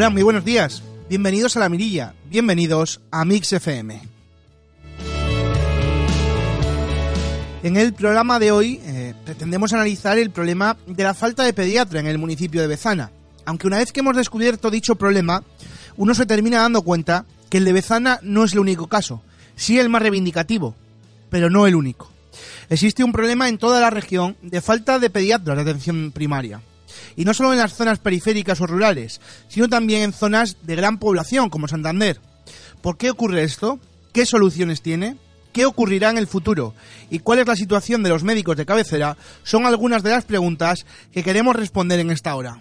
Hola, muy buenos días. Bienvenidos a La Mirilla. Bienvenidos a Mix FM. En el programa de hoy eh, pretendemos analizar el problema de la falta de pediatra en el municipio de Bezana. Aunque una vez que hemos descubierto dicho problema, uno se termina dando cuenta que el de Bezana no es el único caso, sí el más reivindicativo, pero no el único. Existe un problema en toda la región de falta de pediatras de atención primaria. Y no solo en las zonas periféricas o rurales, sino también en zonas de gran población como Santander. ¿Por qué ocurre esto? ¿Qué soluciones tiene? ¿Qué ocurrirá en el futuro? ¿Y cuál es la situación de los médicos de cabecera? Son algunas de las preguntas que queremos responder en esta hora.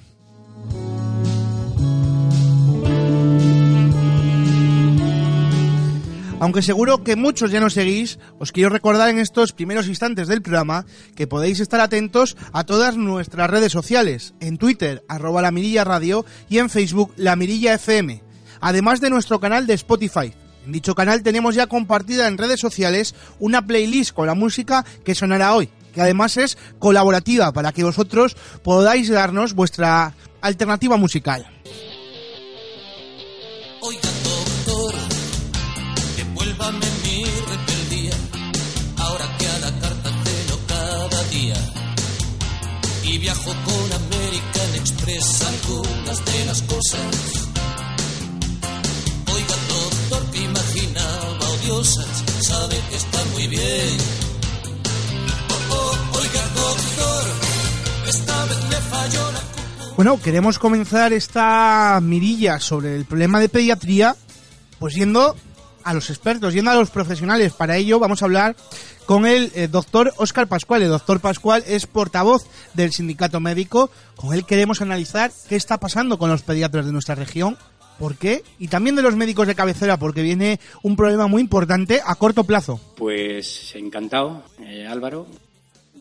Aunque seguro que muchos ya no seguís, os quiero recordar en estos primeros instantes del programa que podéis estar atentos a todas nuestras redes sociales, en Twitter, arroba la mirilla radio y en Facebook, la mirilla FM, además de nuestro canal de Spotify. En dicho canal tenemos ya compartida en redes sociales una playlist con la música que sonará hoy, que además es colaborativa para que vosotros podáis darnos vuestra alternativa musical. Viajo con American Express algunas de las cosas. Oiga, doctor, que imaginaba odiosas, sabe que está muy bien. Oh, oh, oiga, doctor, esta vez me falló la Bueno, queremos comenzar esta mirilla sobre el problema de pediatría, pues yendo a los expertos, yendo a los profesionales. Para ello vamos a hablar con el eh, doctor Óscar Pascual. El doctor Pascual es portavoz del sindicato médico. Con él queremos analizar qué está pasando con los pediatras de nuestra región, por qué, y también de los médicos de cabecera, porque viene un problema muy importante a corto plazo. Pues encantado, eh, Álvaro,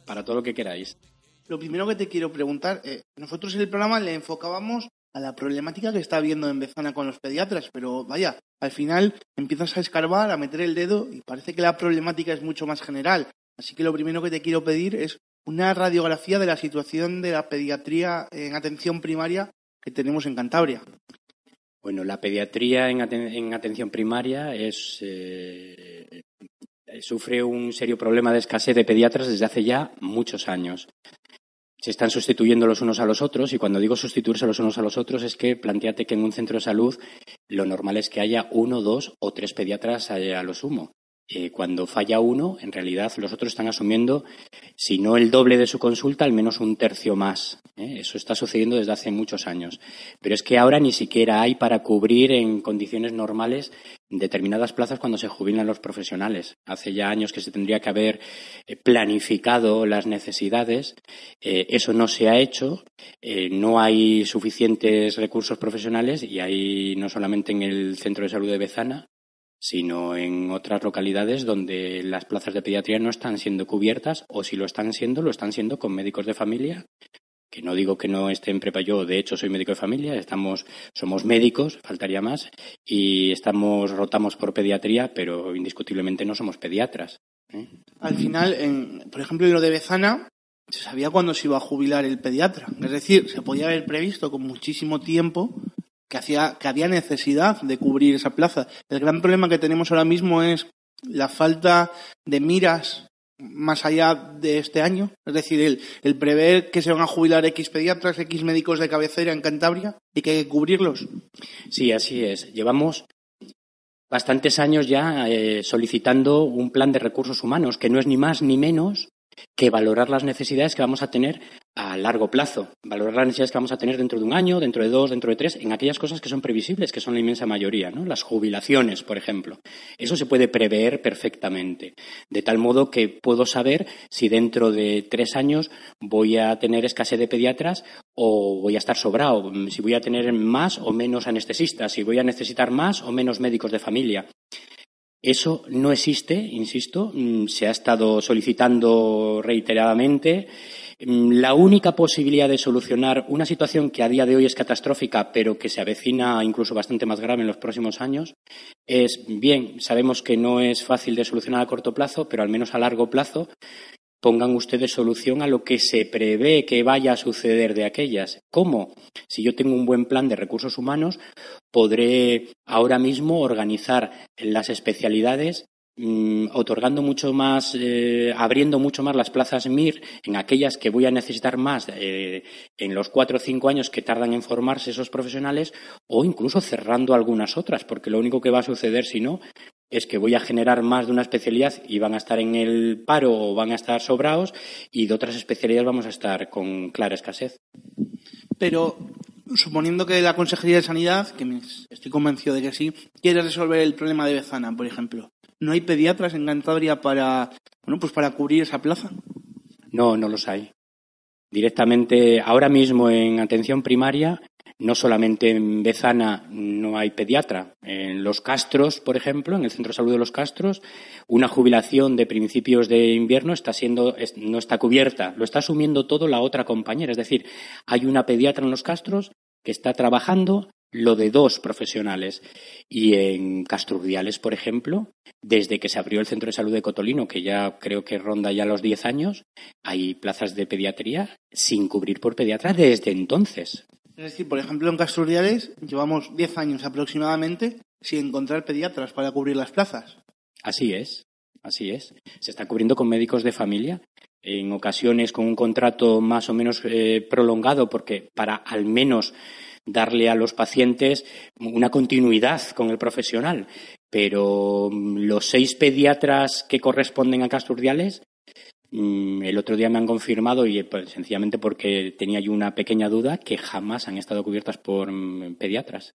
para todo lo que queráis. Lo primero que te quiero preguntar, eh, nosotros en el programa le enfocábamos a la problemática que está habiendo en Bezana con los pediatras, pero vaya, al final empiezas a escarbar, a meter el dedo y parece que la problemática es mucho más general. Así que lo primero que te quiero pedir es una radiografía de la situación de la pediatría en atención primaria que tenemos en Cantabria. Bueno, la pediatría en, aten- en atención primaria es eh, sufre un serio problema de escasez de pediatras desde hace ya muchos años. Se están sustituyendo los unos a los otros y cuando digo sustituirse los unos a los otros es que planteate que en un centro de salud lo normal es que haya uno, dos o tres pediatras a, lo sumo. Eh, cuando falla uno, en realidad los otros están asumiendo, si no el doble de su consulta, al menos un tercio más. ¿eh? Eso está sucediendo desde hace muchos años. Pero es que ahora ni siquiera hay para cubrir en condiciones normales determinadas plazas cuando se jubilan los profesionales. Hace ya años que se tendría que haber eh, planificado las necesidades. Eso no se ha hecho. No hay suficientes recursos profesionales y hay no solamente en el centro de salud de Bezana, sino en otras localidades donde las plazas de pediatría no están siendo cubiertas o si lo están siendo, lo están siendo con médicos de familia que no digo que no esté en prepa yo, de hecho soy médico de familia, estamos, somos médicos, faltaría más, y estamos, rotamos por pediatría, pero indiscutiblemente no somos pediatras. ¿eh? Al final, en- por ejemplo, en lo de Bezana, se sabía cuándo se iba a jubilar el pediatra. Es decir, se podía haber previsto con muchísimo tiempo que, hacía, que había necesidad de cubrir esa plaza. El gran problema que tenemos ahora mismo es la falta de miras más allá de este año. Es decir, el, el prever que se van a jubilar X pediatras, X médicos de cabecera en Cantabria y que hay que cubrirlos. Sí, así es. Llevamos bastantes años ya eh, solicitando un plan de recursos humanos, que no es ni más ni menos que valorar las necesidades que vamos a tener a largo plazo, valorar las necesidades que vamos a tener dentro de un año, dentro de dos, dentro de tres, en aquellas cosas que son previsibles, que son la inmensa mayoría, ¿no? Las jubilaciones, por ejemplo. Eso se puede prever perfectamente, de tal modo que puedo saber si dentro de tres años voy a tener escasez de pediatras o voy a estar sobrado, si voy a tener más o menos anestesistas, si voy a necesitar más o menos médicos de familia. Eso no existe, insisto, mm, se ha estado solicitando reiteradamente. Mm, La única posibilidad de solucionar una situación que a día de hoy es catastrófica, pero que se avecina incluso bastante más grave en los próximos años, es, bien, sabemos que no es fácil de solucionar a corto plazo, pero al menos a largo plazo, pongan ustedes solución a lo que se prevé que vaya a suceder de aquellas. ¿Cómo? Si yo tengo un buen plan de recursos humanos, podré ahora mismo organizar las especialidades otorgando mucho más, eh, abriendo mucho más las plazas MIR en aquellas que voy a necesitar más eh, en los cuatro o cinco años que tardan en formarse esos profesionales o incluso cerrando algunas otras, porque lo único que va a suceder si no es que voy a generar más de una especialidad y van a estar en el paro o van a estar sobrados y de otras especialidades vamos a estar con clara escasez. Pero suponiendo que la Consejería de Sanidad, que estoy convencido de que sí, quiere resolver el problema de Bezana, por ejemplo, ¿no hay pediatras en Cantabria para, bueno, pues para cubrir esa plaza? No, no los hay. Directamente, ahora mismo en atención primaria no solamente en Bezana no hay pediatra. En Los Castros, por ejemplo, en el Centro de Salud de Los Castros, una jubilación de principios de invierno está siendo, no está cubierta. Lo está asumiendo todo la otra compañera. Es decir, hay una pediatra en Los Castros que está trabajando lo de dos profesionales. Y en Castrudiales, por ejemplo, desde que se abrió el Centro de Salud de Cotolino, que ya creo que ronda ya los 10 años, hay plazas de pediatría sin cubrir por pediatra desde entonces. Es decir, por ejemplo, en Casturdiales llevamos 10 años aproximadamente sin encontrar pediatras para cubrir las plazas. Así es, así es. Se está cubriendo con médicos de familia, en ocasiones con un contrato más o menos eh, prolongado, porque para al menos darle a los pacientes una continuidad con el profesional. Pero mm, los seis pediatras que corresponden a Casturdiales Mm, el otro día me han confirmado, y pues, sencillamente porque tenía yo una pequeña duda, que jamás han estado cubiertas por mm, pediatras.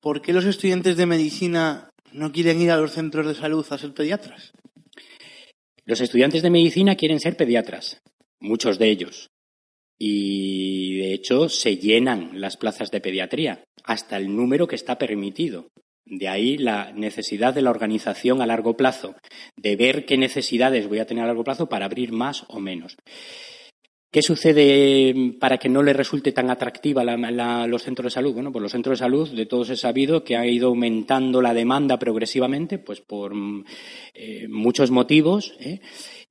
¿Por qué los estudiantes de medicina no quieren ir a los centros de salud a ser pediatras? Los estudiantes de medicina quieren ser pediatras, muchos de ellos. Y de hecho se llenan las plazas de pediatría hasta el número que está permitido. De ahí la necesidad de la organización a largo plazo, de ver qué necesidades voy a tener a largo plazo para abrir más o menos. ¿Qué sucede para que no le resulte tan atractiva los centros de salud? Bueno, pues los centros de salud, de todos he sabido que ha ido aumentando la demanda progresivamente, pues por eh, muchos motivos. ¿eh?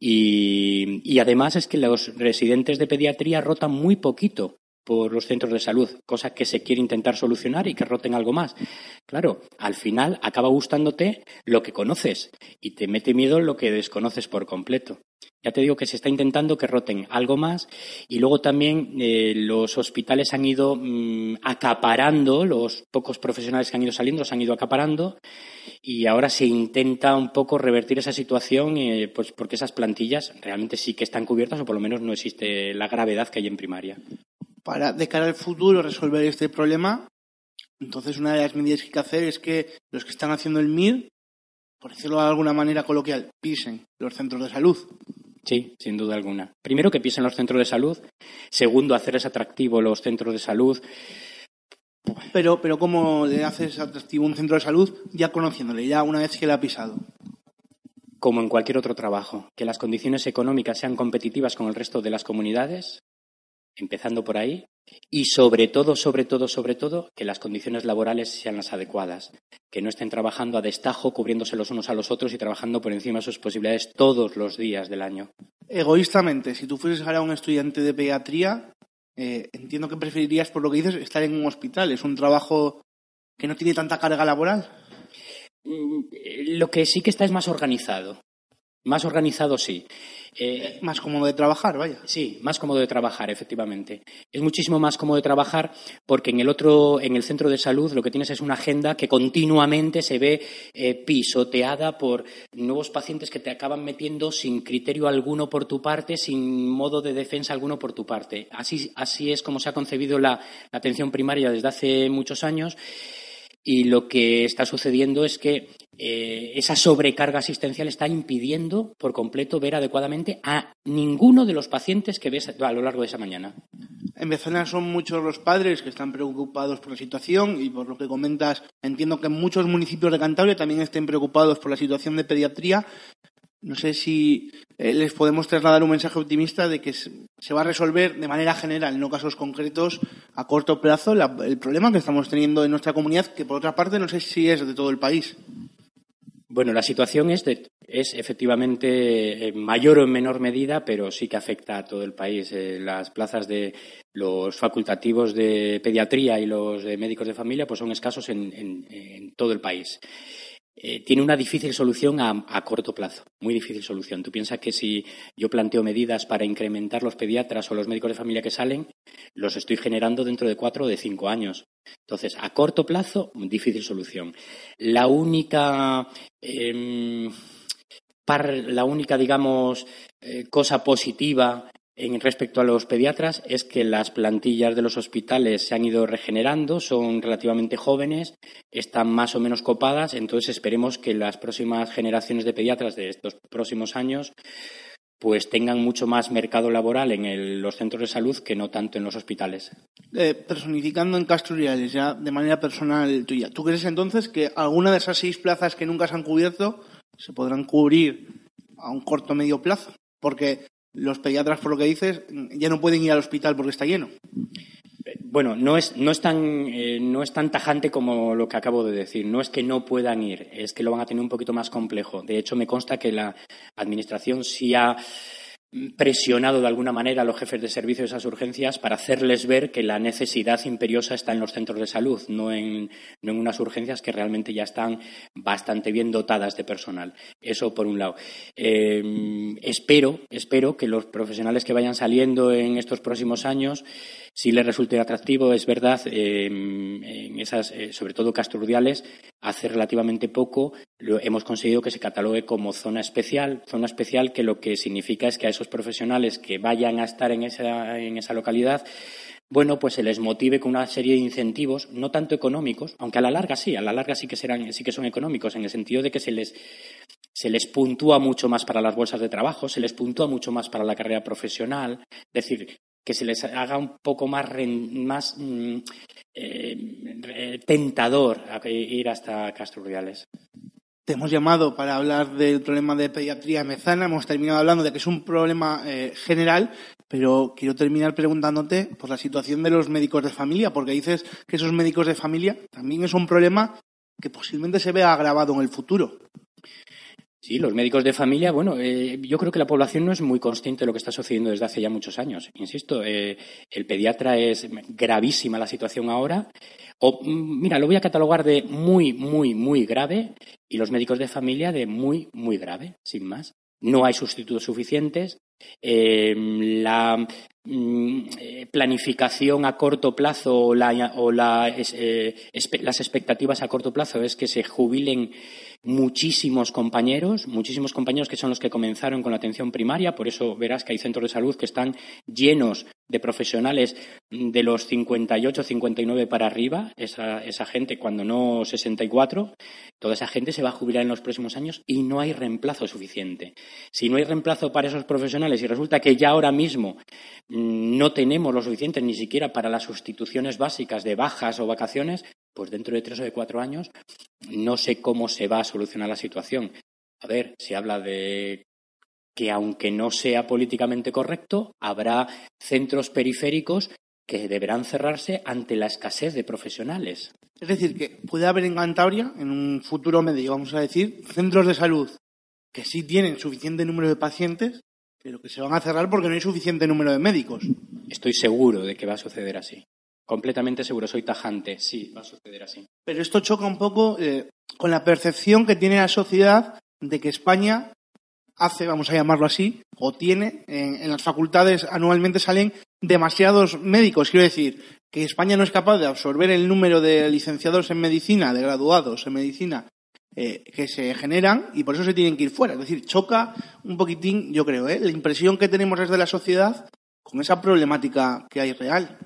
Y, además es que los residentes de pediatría rotan muy poquito por los centros de salud, cosa que se quiere intentar solucionar y que roten algo más. Claro, al final acaba gustándote lo que conoces y te mete miedo lo que desconoces por completo. Ya te digo que se está intentando que roten algo más y luego también eh, los hospitales han ido mm, acaparando, los pocos profesionales que han ido saliendo los han ido acaparando y ahora se intenta un poco revertir esa situación eh, pues porque esas plantillas realmente sí que están cubiertas o por lo menos no existe la gravedad que hay en primaria para de cara al futuro resolver este problema, entonces una de las medidas que hay que hacer es que los que están haciendo el MIR, por decirlo de alguna manera coloquial, pisen los centros de salud. Sí, sin duda alguna. Primero que pisen los centros de salud. Segundo, hacerles atractivo los centros de salud. Pero, pero ¿cómo le haces atractivo un centro de salud ya conociéndole, ya una vez que le ha pisado? Como en cualquier otro trabajo, que las condiciones económicas sean competitivas con el resto de las comunidades, empezando por ahí, y sobre todo, sobre todo, sobre todo, que las condiciones laborales sean las adecuadas, que no estén trabajando a destajo, cubriéndose los unos a los otros y trabajando por encima de sus posibilidades todos los días del año. Egoístamente, si tú fueses ahora un estudiante de pediatría, eh, entiendo que preferirías, por lo que dices, estar en un hospital. Es un trabajo que no tiene tanta carga laboral. Mm, lo que sí que está es más organizado. Más organizado sí. Eh, más cómodo de trabajar, vaya. Sí, más cómodo de trabajar, efectivamente. Es muchísimo más cómodo de trabajar porque en el otro, en el centro de salud, lo que tienes es una agenda que continuamente se ve eh, pisoteada por nuevos pacientes que te acaban metiendo sin criterio alguno por tu parte, sin modo de defensa alguno por tu parte. Así, así es como se ha concebido la atención primaria desde hace muchos años. Y lo que está sucediendo es que eh, esa sobrecarga asistencial está impidiendo por completo ver adecuadamente a ninguno de los pacientes que ves a lo largo de esa mañana. En Bezana son muchos los padres que están preocupados por la situación y por lo que comentas, entiendo que muchos municipios de Cantabria también estén preocupados por la situación de pediatría. No sé si eh, les podemos trasladar un mensaje optimista de que se va a resolver de manera general, no casos concretos, a corto plazo, el problema que estamos teniendo en nuestra comunidad, que por otra parte no sé si es de todo el país. Bueno, la situación es de, es efectivamente en mayor o en menor medida, pero sí que afecta a todo el país. Eh, las plazas de los facultativos de pediatría y los de médicos de familia pues son escasos en, todo el país. Eh, tiene una difícil solución a, corto plazo, muy difícil solución. Tú piensas que si yo planteo medidas para incrementar los pediatras o los médicos de familia que salen, los estoy generando dentro de cuatro o de cinco años. Entonces, a corto plazo, difícil solución. La única, em, la única digamos, eh, cosa positiva en respecto a los pediatras es que las plantillas de los hospitales se han ido regenerando, son relativamente jóvenes, están más o menos copadas, entonces esperemos que las próximas generaciones de pediatras de estos próximos años pues tengan mucho más mercado laboral en los centros de salud que no tanto en los hospitales. Eh, personificando en Castro ya de manera personal tuya, ¿tú crees entonces que alguna de esas seis plazas que nunca se han cubierto se podrán cubrir a un corto medio plazo? Porque los pediatras, por lo que dices, ya no pueden ir al hospital porque está lleno. Bueno, no es, no, es tan, eh, no es tan tajante como lo que acabo de decir. No es que no puedan ir, es que lo van a tener un poquito más complejo. De hecho, me consta que la Administración sí ha presionado de alguna manera a los jefes de servicio de esas urgencias para hacerles ver que la necesidad imperiosa está en los centros de salud, no en, no en unas urgencias que realmente ya están bastante bien dotadas de personal. Eso por un lado. Eh, espero, espero que los profesionales que vayan saliendo en estos próximos años si les resulte atractivo. Es verdad, em, en esas, eh, sobre todo casturdiales, hace relativamente poco hemos conseguido que se catalogue como zona especial, zona especial que lo que significa es que a esos profesionales que vayan a estar en esa, en esa localidad bueno, pues se les motive con una serie de incentivos, no tanto económicos, aunque a la larga sí, a la larga sí que serán, sí que son económicos, en el sentido de que se les, se les puntúa mucho más para las bolsas de trabajo, se les puntúa mucho más para la carrera profesional, es decir, que se les haga un poco más, más mm, eh, tentador ir hasta Castro Te hemos llamado para hablar del problema de pediatría mezana. Hemos terminado hablando de que es un problema eh, general, pero quiero terminar preguntándote por la situación de los médicos de familia, porque dices que esos médicos de familia también es un problema que posiblemente se vea agravado en el futuro. Sí, los médicos de familia, bueno, eh, yo creo que la población no es muy consciente de lo que está sucediendo desde hace ya muchos años. Insisto, eh, el pediatra es gravísima la situación ahora. O, mm, mira, lo voy a catalogar de muy, muy, muy grave y los médicos de familia de muy, muy grave, sin más. No hay sustitutos suficientes. Eh, la mm, planificación a corto plazo o, las expectativas a corto plazo es que se jubilen muchísimos compañeros, muchísimos compañeros que son los que comenzaron con la atención primaria, por eso verás que hay centros de salud que están llenos de profesionales de los 58, 59 para arriba, esa, esa gente cuando no 64, toda esa gente se va a jubilar en los próximos años y no hay reemplazo suficiente. Si no hay reemplazo para esos profesionales y resulta que ya ahora mismo mm, no tenemos lo suficiente ni siquiera para las sustituciones básicas de bajas o vacaciones, pues dentro de tres o de cuatro años no sé cómo se va a solucionar la situación. A ver, se habla de que aunque no sea políticamente correcto, habrá centros periféricos que deberán cerrarse ante la escasez de profesionales. Es decir, que puede haber en Cantabria, en un futuro medio, vamos a decir, centros de salud que sí tienen suficiente número de pacientes, pero que se van a cerrar porque no hay suficiente número de médicos. Estoy seguro de que va a suceder así. Completamente seguro, soy tajante. Sí, va a suceder así. Pero esto choca un poco eh, con la percepción que tiene la sociedad de que España hace, vamos a llamarlo así, o tiene, en, las facultades anualmente salen demasiados médicos. Quiero decir, que España no es capaz de absorber el número de licenciados en medicina, de graduados en medicina, eh, que se generan y por eso se tienen que ir fuera. Es decir, choca un poquitín, yo creo, ¿eh? la impresión que tenemos desde la sociedad con esa problemática que hay real.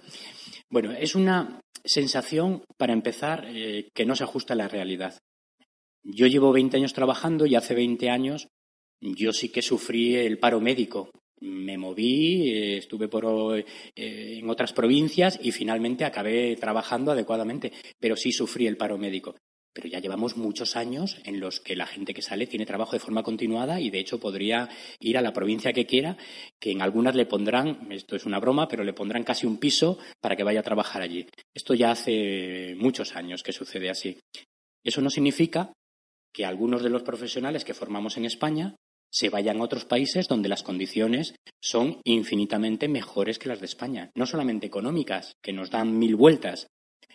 Bueno, es una sensación, para empezar, eh, que no se ajusta a la realidad. Yo llevo 20 años trabajando y hace 20 años yo sí que sufrí el paro médico. Me moví, eh, estuve por, eh, en otras provincias y finalmente acabé trabajando adecuadamente, pero sí sufrí el paro médico pero ya llevamos muchos años en los que la gente que sale tiene trabajo de forma continuada y de hecho podría ir a la provincia que quiera, que en algunas le pondrán, esto es una broma, pero le pondrán casi un piso para que vaya a trabajar allí. Esto ya hace muchos años que sucede así. Eso no significa que algunos de los profesionales que formamos en España se vayan a otros países donde las condiciones son infinitamente mejores que las de España, no solamente económicas, que nos dan mil vueltas,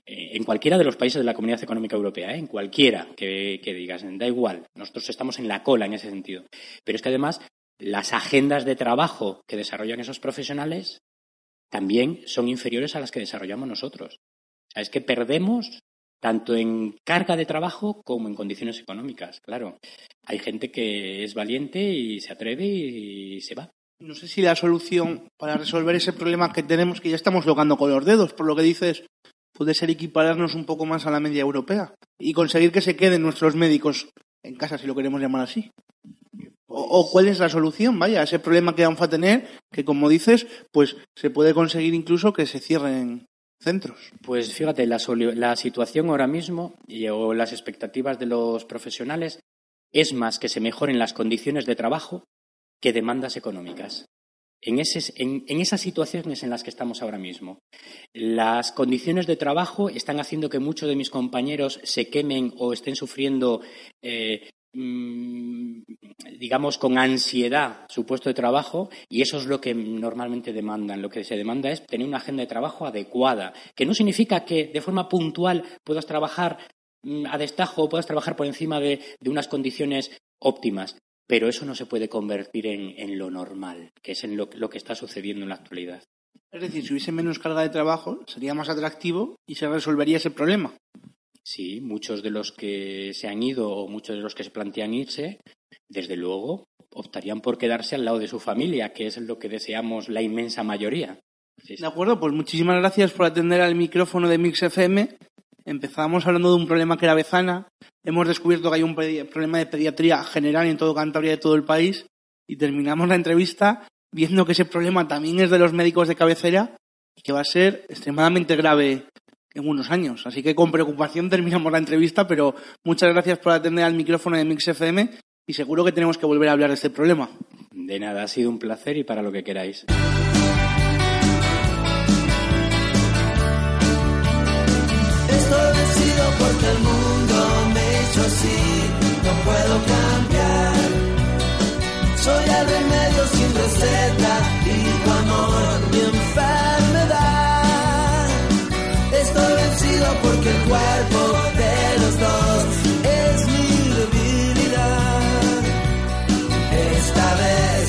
en cualquiera de los países de la Comunidad Económica Europea, ¿eh? en cualquiera que, digas, da igual, nosotros estamos en la cola en ese sentido. Pero es que además las agendas de trabajo que desarrollan esos profesionales también son inferiores a las que desarrollamos nosotros. O sea, es que perdemos tanto en carga de trabajo como en condiciones económicas. Claro, hay gente que es valiente y se atreve y se va. No sé si la solución para resolver ese problema que tenemos, que ya estamos tocando con los dedos, por lo que dices, puede ser equipararnos un poco más a la media europea y conseguir que se queden nuestros médicos en casa, si lo queremos llamar así. O, cuál es la solución, vaya, ese problema que vamos a tener, que como dices, pues se puede conseguir incluso que se cierren centros. Pues fíjate, la, la situación ahora mismo y, o las expectativas de los profesionales es más que se mejoren las condiciones de trabajo que demandas económicas. En, esas situaciones en las que estamos ahora mismo. Las condiciones de trabajo están haciendo que muchos de mis compañeros se quemen o estén sufriendo eh, Mm, digamos, con ansiedad su puesto de trabajo y eso es lo que normalmente demandan. Lo que se demanda es tener una agenda de trabajo adecuada, que no significa que de forma puntual puedas trabajar mm, a destajo o puedas trabajar por encima de, unas condiciones óptimas, pero eso no se puede convertir en, lo normal, que es en lo, lo que está sucediendo en la actualidad. Es decir, si hubiese menos carga de trabajo, sería más atractivo y se resolvería ese problema. Sí, muchos de los que se han ido o muchos de los que se plantean irse, desde luego, optarían por quedarse al lado de su familia, que es lo que deseamos la inmensa mayoría. De acuerdo, pues muchísimas gracias por atender al micrófono de Mix FM. Empezamos hablando de un problema que era Bezana. Hemos descubierto que hay un problema de pediatría general en todo Cantabria y todo el país. Y terminamos la entrevista viendo que ese problema también es de los médicos de cabecera y que va a ser extremadamente grave en unos años. Así que con preocupación terminamos la entrevista, pero muchas gracias por atender al micrófono de Mix FM y seguro que tenemos que volver a hablar de este problema. De nada, ha sido un placer y para lo que queráis. Puedo cambiar. Soy el remedio sin receta y tu amor mi enfermedad porque el cuerpo de los dos es mi debilidad. Esta vez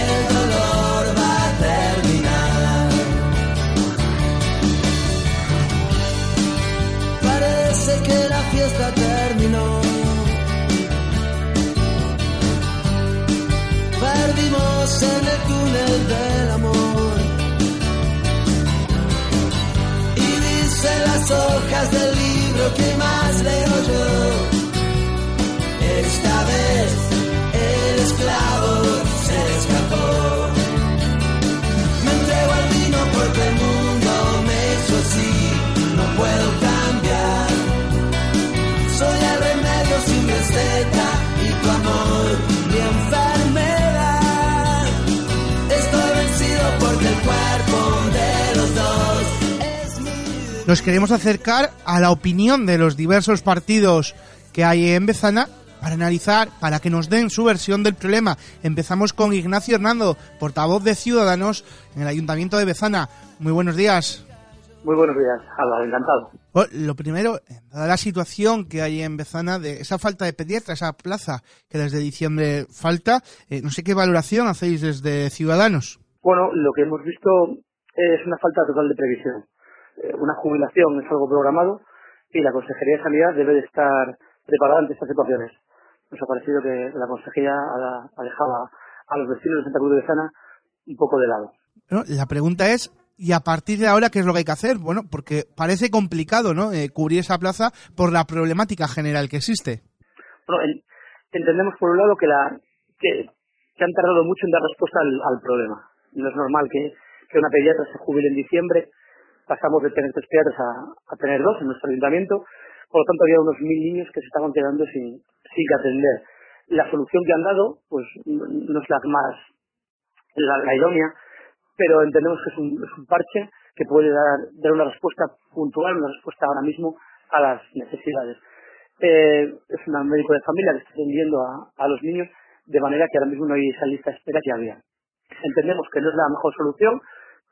el dolor va a terminar. Parece que la fiesta túnel del amor. las hojas del libro que más leo yo. Esta vez el esclavo se escapó. Nos queremos acercar a la opinión de los diversos partidos que hay en Bezana para analizar, para que nos den su versión del problema. Empezamos con Ignacio Hernando, portavoz de Ciudadanos en el Ayuntamiento de Bezana. Muy buenos días. Muy buenos días, Álvaro, encantado. lo primero, dada la situación que hay en Bezana de esa falta de pediatra, esa plaza que desde diciembre falta, eh, no sé qué valoración hacéis desde Ciudadanos. Bueno, lo que hemos visto es una falta total de previsión. Una jubilación es algo programado y la Consejería de Sanidad debe de estar preparada ante estas situaciones. Nos ha parecido que la Consejería ha dejado a los vecinos de Santa Cruz de Sana un poco de lado. la pregunta es, ¿y a partir de ahora qué es lo que hay que hacer? Bueno, porque parece complicado, ¿no?, eh, cubrir esa plaza por la problemática general que existe. Bueno, entendemos por un lado que, la, que, han tardado mucho en dar respuesta al, problema. No es normal que, que una pediatra se jubile en diciembre pasamos de tener tres pediatras a, tener dos en nuestro ayuntamiento, por lo tanto había unos mil niños que se estaban quedando sin, sin atender. La solución que han dado, pues no es la más, la, idónea, pero entendemos que es un, es un parche que puede dar, dar una respuesta puntual, una respuesta ahora mismo a las necesidades. eh, es un médico de familia que está atendiendo a, los niños, de manera que ahora mismo no hay esa lista de espera que había. Entendemos que no es la mejor solución,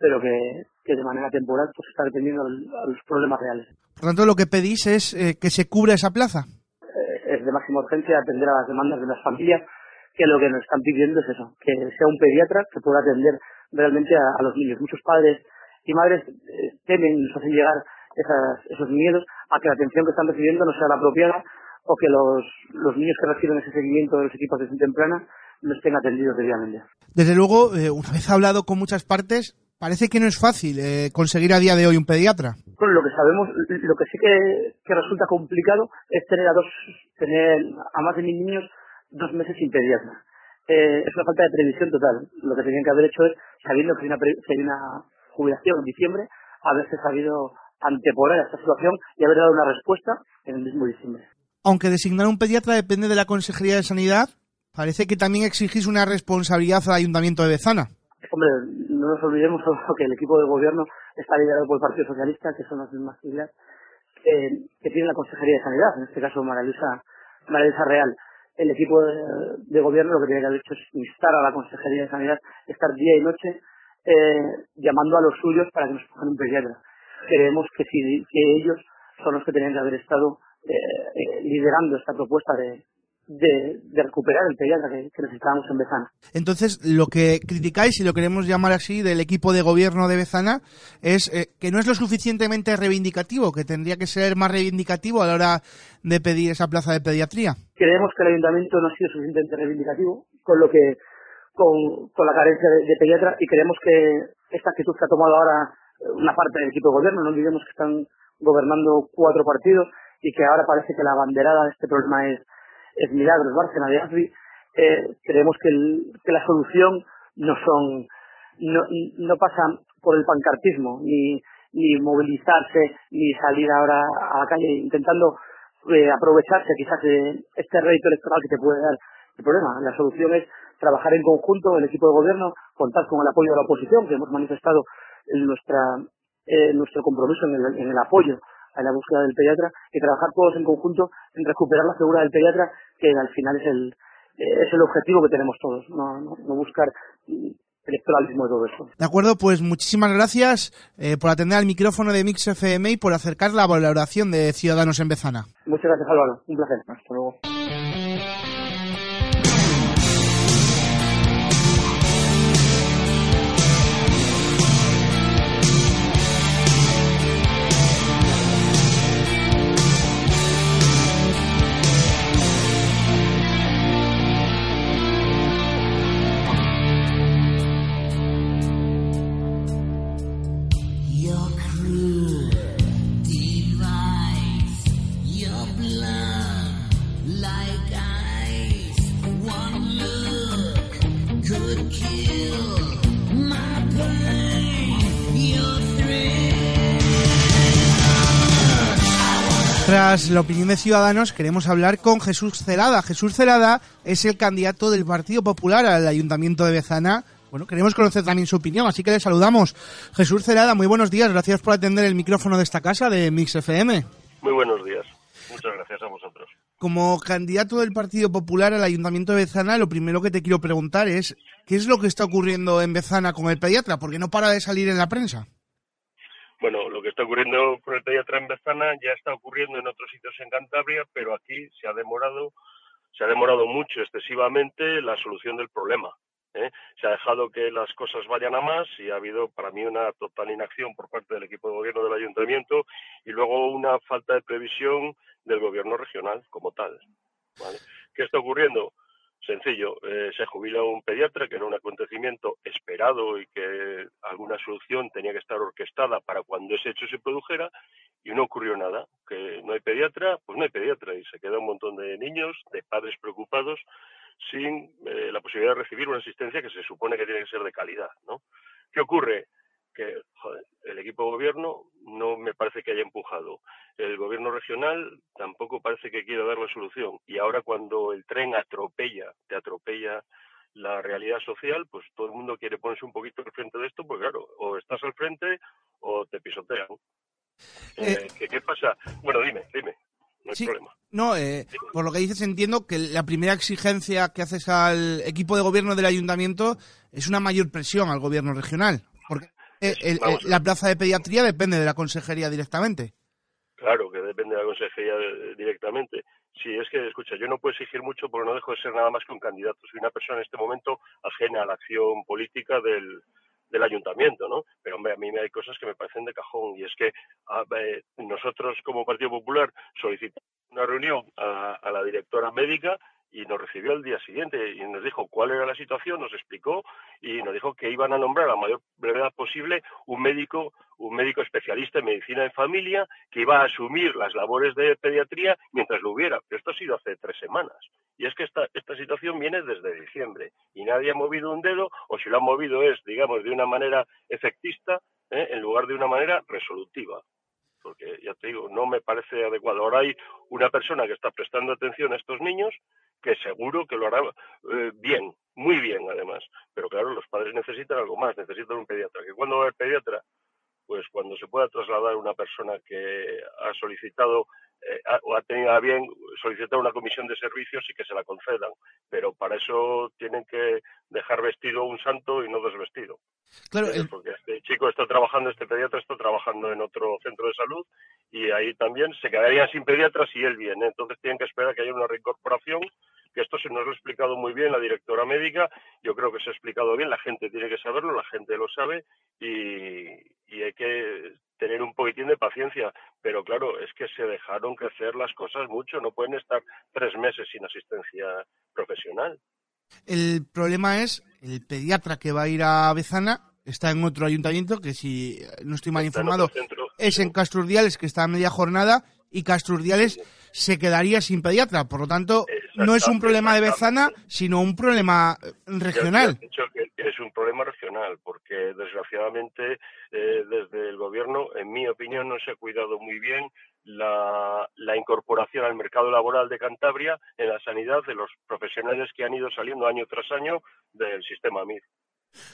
pero que, de manera temporal pues está dependiendo a los problemas reales. Por tanto, lo que pedís es eh, que se cubra esa plaza. Eh, es de máxima urgencia atender a las demandas de las familias, que lo que nos están pidiendo es eso, que sea un pediatra que pueda atender realmente a, los niños. Muchos padres y madres eh, temen nos hacen llegar esos miedos a que la atención que están recibiendo no sea la apropiada o que los, los niños que reciben ese seguimiento de los equipos de atención temprana no estén atendidos debidamente. Desde luego, una vez hablado con muchas partes, Parece que no es fácil eh, conseguir a día de hoy un pediatra. Bueno, lo que sabemos, lo que sí que, resulta complicado es tener a dos, tener a más de mil niños dos meses sin pediatra. Eh, es una falta de previsión total. Lo que tenían que haber hecho es, sabiendo que hay una, una jubilación en diciembre, haberse sabido anteponer a esta situación y haber dado una respuesta en el mismo diciembre. Aunque designar un pediatra depende de la Consejería de Sanidad, parece que también exigís una responsabilidad al Ayuntamiento de Bezana. Hombre, no nos olvidemos que el equipo de gobierno está liderado por el Partido Socialista, que son las mismas siglas que, tiene la Consejería de Sanidad, en este caso María Luisa, Real. El equipo de, gobierno lo que tiene que haber hecho es instar a la Consejería de Sanidad estar día y noche eh, llamando a los suyos para que nos pongan un pediatra. Creemos que, si, que ellos son los que tenían que haber estado eh, eh, liderando esta propuesta de, de, recuperar el pediatra que, necesitábamos en Bezana. Entonces, lo que criticáis, y lo queremos llamar así, del equipo de gobierno de Bezana, es eh, que no es lo suficientemente reivindicativo, que tendría que ser más reivindicativo a la hora de pedir esa plaza de pediatría. Creemos que el ayuntamiento no ha sido suficientemente reivindicativo, con lo que con, la carencia de, pediatra, y creemos que esta actitud que ha tomado ahora una parte del equipo de gobierno, no olvidemos que están gobernando cuatro partidos y que ahora parece que la banderada de este problema es es Milagros Bárcena de Asbi, eh, creemos que, que, la solución no son no, no pasa por el pancartismo ni, ni movilizarse ni salir ahora a la calle intentando eh, aprovecharse quizás de este rédito electoral que te puede dar el problema. La solución es trabajar en conjunto el equipo de gobierno, contar con el apoyo de la oposición que hemos manifestado en nuestra eh, nuestro compromiso el, en el apoyo en la búsqueda del pediatra y trabajar todos en conjunto en recuperar la figura del pediatra, que al final es el, eh, es el objetivo que tenemos todos, no, no, buscar electoralismo de todo eso. De acuerdo, pues muchísimas gracias eh, por atender al micrófono de Mix FM y por acercar la valoración de Ciudadanos en Bezana. Muchas gracias Álvaro, un placer. Hasta luego. Tras la opinión de Ciudadanos, queremos hablar con Jesús Celada. Jesús Celada es el candidato del Partido Popular al Ayuntamiento de Bezana. Bueno, queremos conocer también su opinión, así que le saludamos. Jesús Celada, muy buenos días. Gracias por atender el micrófono de esta casa de Mix FM. Muy buenos días. Muchas gracias a vosotros. Como candidato del Partido Popular al Ayuntamiento de Bezana, lo primero que te quiero preguntar es, ¿qué es lo que está ocurriendo en Bezana con el pediatra? Porque no para de salir en la prensa. Bueno, lo que está ocurriendo con el en Bezana ya está ocurriendo en otros sitios en Cantabria, pero aquí se ha demorado, se ha demorado mucho, excesivamente, la solución del problema. ¿eh? Se ha dejado que las cosas vayan a más y ha habido para mí una total inacción por parte del equipo de gobierno del ayuntamiento y luego una falta de previsión del gobierno regional como tal. ¿Qué está ocurriendo? Sencillo, eh, se jubila un pediatra, que era un acontecimiento esperado y que alguna solución tenía que estar orquestada para cuando ese hecho se produjera, y no ocurrió nada. Que no hay pediatra, pues no hay pediatra, y se queda un montón de niños, de padres preocupados, sin eh, la posibilidad de recibir una asistencia que se supone que tiene que ser de calidad. ¿no? ¿Qué ocurre? Que el equipo de gobierno no me parece que haya empujado. El gobierno regional tampoco parece que quiera dar la solución. Y ahora cuando el tren atropella, te atropella la realidad social, pues todo el mundo quiere ponerse un poquito al frente de esto, pues claro, o estás al frente o te pisotean. Eh, eh. ¿qué, ¿Qué pasa? Bueno, dime, dime. no hay Sí. problema. No, eh, por lo que dices entiendo que la primera exigencia que haces al equipo de gobierno del ayuntamiento es una mayor presión al gobierno regional. Porque eh, el- el- a ver. la plaza de pediatría depende de la consejería directamente. Claro, que depende de la consejería eh, directamente. Sí, es que, escucha, yo no puedo exigir mucho porque no dejo de ser nada más que un candidato. Soy una persona en este momento ajena a la acción política del, del ayuntamiento, ¿no? Pero, hombre, a mí me hay cosas que me parecen de cajón y es que a nosotros como Partido Popular solicitamos una reunión a, a la directora médica y nos recibió al día siguiente y nos dijo cuál era la situación, nos explicó y nos dijo que iban a nombrar a la mayor brevedad posible un médico, un médico especialista en medicina de familia que iba a asumir las labores de pediatría mientras lo hubiera. Pero esto ha sido hace tres semanas. Y es que esta, esta situación viene desde diciembre y nadie ha movido un dedo, o si lo ha movido es, digamos, de una manera efectista ¿eh? en lugar de una manera resolutiva. Porque ya te digo, no me parece adecuado. Ahora hay una persona que está prestando atención a estos niños que seguro que lo hará eh, bien, muy bien además. Pero claro, los padres necesitan algo más, necesitan un pediatra. ¿Que cuándo va haber pediatra? Pues cuando se pueda trasladar una persona que ha solicitado o ha tenido a bien solicitar una comisión de servicios y que se la concedan. Pero para eso tienen que dejar vestido un santo y no desvestido. Claro, el- porque este chico está trabajando, este pediatra está trabajando en otro centro de salud y ahí también se quedarían sin pediatras si él viene. Entonces tienen que esperar que haya una reincorporación, que esto se nos lo ha explicado muy bien la directora médica, yo creo que se ha explicado bien, la gente tiene que saberlo, la gente lo sabe y, y hay que tener un poquitín de paciencia. Pero claro, es que se dejaron crecer las cosas mucho, no pueden estar tres meses sin asistencia profesional. el problema es el pediatra que va a ir a Bezana está en otro ayuntamiento que si no estoy mal Está informado es en Castro Urdiales que está a media jornada y Castro Urdiales se quedaría sin pediatra. Por lo tanto, no es un problema de Bezana, sino un problema regional. He dicho que es un problema regional, porque desgraciadamente eh, desde el gobierno, en mi opinión, no se ha cuidado muy bien la, la incorporación al mercado laboral de Cantabria en la sanidad de los profesionales que han ido saliendo año tras año del sistema MIR.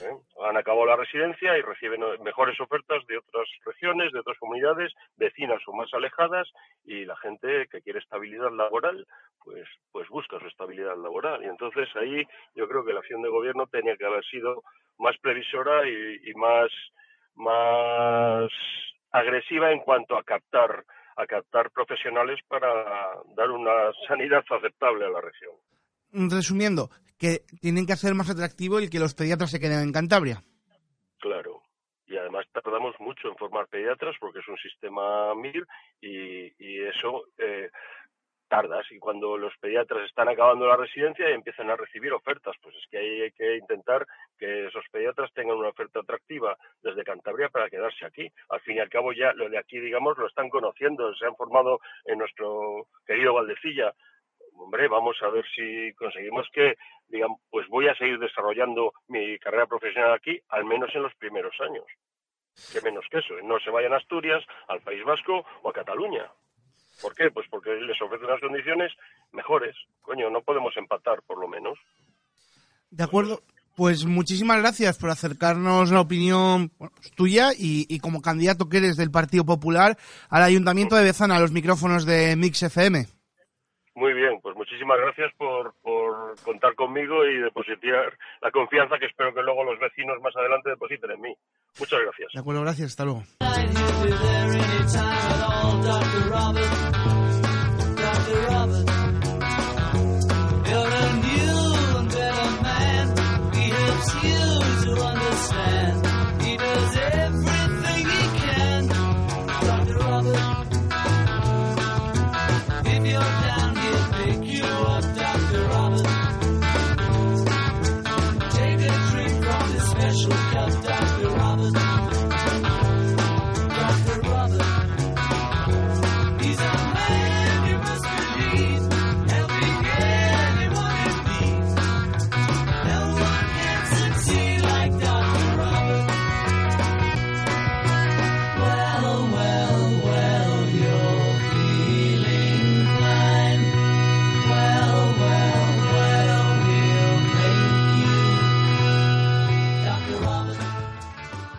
¿Eh? Han acabado la residencia y reciben eh, mejores ofertas de otras regiones, de otras comunidades, vecinas o más alejadas, y la gente que quiere estabilidad laboral, pues, pues busca su estabilidad laboral. Y entonces ahí yo creo que la acción de gobierno tenía que haber sido más previsora y, y más, más agresiva en cuanto a captar a captar profesionales para dar una sanidad aceptable a la región. Resumiendo, que tienen que hacer más atractivo el que los pediatras se queden en Cantabria. Claro. Y además tardamos mucho en formar pediatras porque es un sistema MIR y, y eso eh, tardas. Y cuando los pediatras están acabando la residencia y empiezan a recibir ofertas, pues es que hay que intentar que esos pediatras tengan una oferta atractiva desde Cantabria para quedarse aquí. Al fin y al cabo ya lo de aquí, digamos, lo están conociendo, se han formado en nuestro querido Valdecilla. Hombre, vamos a ver si conseguimos que, digamos, pues voy a seguir desarrollando mi carrera profesional aquí, al menos en los primeros años. Que menos que eso, no se vayan a Asturias, al País Vasco o a Cataluña. ¿Por qué? Pues porque les ofrecen unas condiciones mejores. Coño, no podemos empatar, por lo menos. De acuerdo. Pues muchísimas gracias por acercarnos la opinión pues tuya y, y como candidato que eres del Partido Popular al Ayuntamiento de Bezana, a los micrófonos de Mix FM. Muy bien, pues muchísimas gracias por, por contar conmigo y depositar la confianza que espero que luego los vecinos más adelante depositen en mí. Muchas gracias. De acuerdo, gracias. Hasta luego.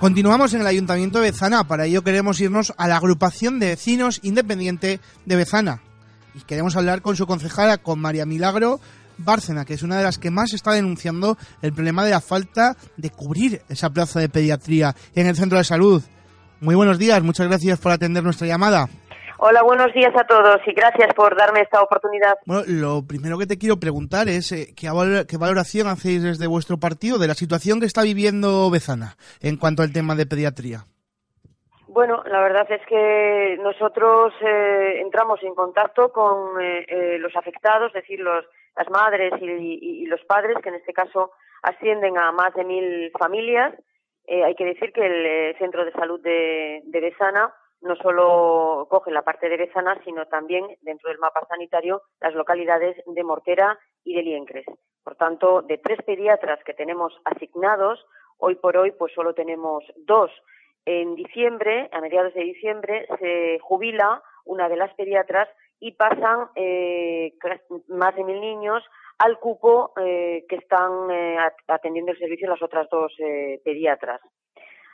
Continuamos en el Ayuntamiento de Bezana. Para ello queremos irnos a la agrupación de vecinos independiente de Bezana. y queremos hablar con su concejala, con María Milagro Bárcena, que es una de las que más está denunciando el problema de la falta de cubrir esa plaza de pediatría en el centro de salud. Muy buenos días, muchas gracias por atender nuestra llamada. Hola, buenos días a todos y gracias por darme esta oportunidad. Bueno, lo primero que te quiero preguntar es eh, ¿qué, valor- qué valoración hacéis desde vuestro partido de la situación que está viviendo Bezana en cuanto al tema de pediatría. Bueno, la verdad es que nosotros eh, entramos en contacto con eh, eh, los afectados, es decir, los, las madres y, y- y los padres, que en este caso ascienden a más de mil familias. Eh, hay que decir que el eh, centro de salud de, de Besana no solo coge la parte de Bezana, sino también dentro del mapa sanitario las localidades de Mortera y de Liencres. Por tanto, de tres pediatras que tenemos asignados, hoy por hoy pues solo tenemos dos. En diciembre, a mediados de diciembre, se jubila una de las pediatras y pasan eh, más de mil niños al cupo eh, que están eh, at- atendiendo el servicio las otras dos pediatras.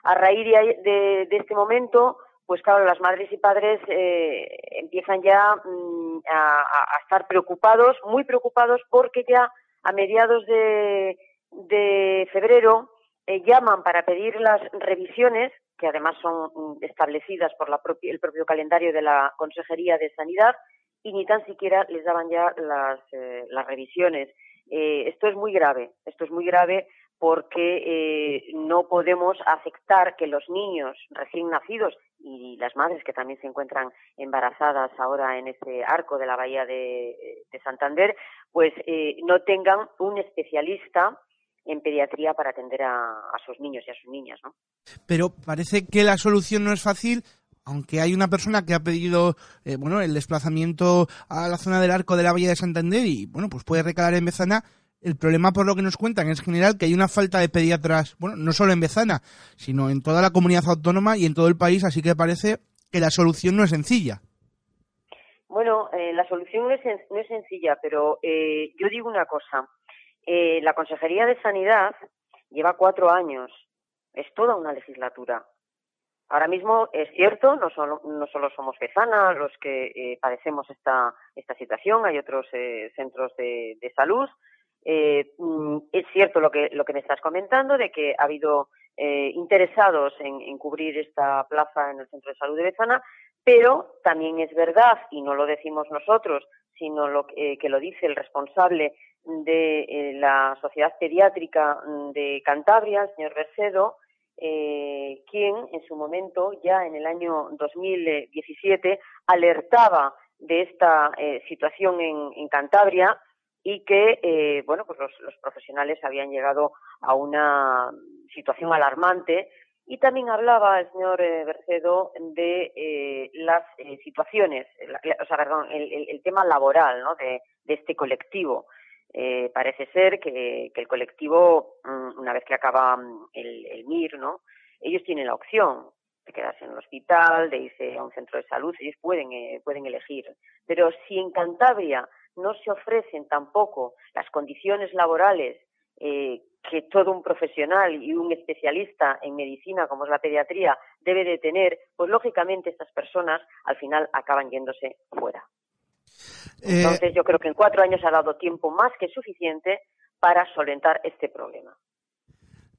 A raíz de este momento, pues claro, las madres y padres eh, empiezan ya mm, a, estar preocupados, muy preocupados, porque ya a mediados de, de febrero eh, llaman para pedir las revisiones, que además son mm, establecidas por la propi- el propio calendario de la Consejería de Sanidad, y ni tan siquiera les daban ya las, eh, revisiones. Eh, esto es muy grave, esto es muy grave porque eh, no podemos aceptar que los niños recién nacidos y las madres que también se encuentran embarazadas ahora en ese arco de la bahía de, de Santander, pues eh, no tengan un especialista en pediatría para atender a, a sus niños y a sus niñas, ¿no? Pero parece que la solución no es fácil, aunque hay una persona que ha pedido eh, bueno, el desplazamiento a la zona del arco de la Bahía de Santander y bueno, pues puede recalar en Bezana. El problema, por lo que nos cuentan, es general que hay una falta de pediatras, bueno, no solo en Bezana, sino en toda la comunidad autónoma y en todo el país, así que parece que la solución no es sencilla. Bueno, eh, la solución no es, no es sencilla, pero eh, yo digo una cosa. Eh, la Consejería de Sanidad lleva cuatro años. Es toda una legislatura. Ahora mismo es cierto, no solo, no solo somos Bezana los que eh, padecemos esta, esta situación, hay otros eh, centros de salud. Eh, mm, es cierto lo que, lo que me estás comentando, de que ha habido eh, interesados en, cubrir esta plaza en el centro de salud de Bezana, pero también es verdad, y no lo decimos nosotros, sino lo que, eh, lo dice el responsable de eh, la Sociedad Pediátrica mm, de Cantabria, el señor Bercedo, quien en su momento, ya en el año 2017, alertaba de esta situación en Cantabria y que, eh, bueno, pues los, los profesionales habían llegado a una situación alarmante y también hablaba el señor eh, Bercedo de eh, las eh, situaciones, o sea, perdón, el, el- tema laboral ¿no? de, este colectivo. Parece ser que, que el colectivo, mm, una vez que acaba mm, el, el MIR, ¿no? ellos tienen la opción de quedarse en el hospital, de irse a un centro de salud, ellos pueden, pueden elegir. Pero si en Cantabria no se ofrecen tampoco las condiciones laborales eh, que todo un profesional y un especialista en medicina, como es la pediatría, debe de tener, pues lógicamente estas personas al final acaban yéndose fuera. Eh, Entonces yo creo que en cuatro años ha dado tiempo más que suficiente para solventar este problema.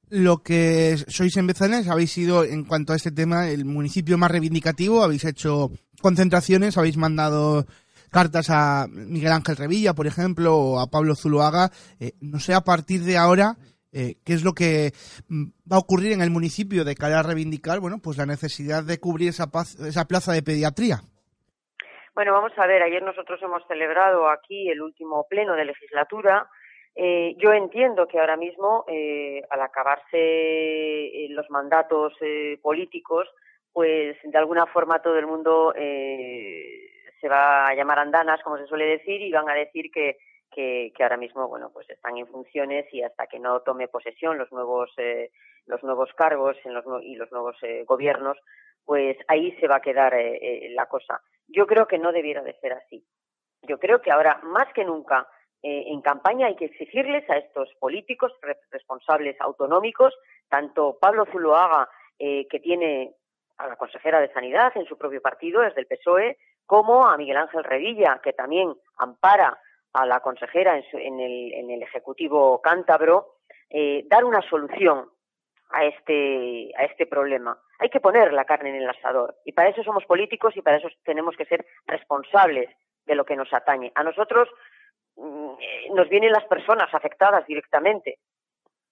lo que sois en Bezanes habéis sido, en cuanto a este tema, el municipio más reivindicativo, habéis hecho concentraciones, habéis mandado cartas a Miguel Ángel Revilla, por ejemplo, o a Pablo Zuluaga. Eh, no sé a partir de ahora eh, qué es lo que mm, va a ocurrir en el municipio de cara a reivindicar, bueno, pues la necesidad de cubrir esa, paz- esa plaza de pediatría. Bueno, vamos a ver, ayer nosotros hemos celebrado aquí el último pleno de legislatura. Eh, yo entiendo que ahora mismo, eh, al acabarse los mandatos eh, políticos, pues de alguna forma todo el mundo se va a llamar andanas, como se suele decir, y van a decir que, que, ahora mismo, bueno, pues están en funciones y hasta que no tome posesión los nuevos eh, los nuevos cargos en los, y los nuevos eh, gobiernos, pues ahí se va a quedar eh, eh, la cosa. Yo creo que no debiera de ser así. Yo creo que ahora, más que nunca, eh, en campaña hay que exigirles a estos políticos re- responsables autonómicos, tanto Pablo Zuloaga, que tiene a la consejera de Sanidad en su propio partido, es del PSOE, como a Miguel Ángel Revilla, que también ampara a la consejera en, su- en el, en el Ejecutivo cántabro, eh, dar una solución a este, a este problema. Hay que poner la carne en el asador. Y para eso somos políticos y para eso tenemos que ser responsables de lo que nos atañe. A nosotros mm, eh, nos vienen las personas afectadas directamente.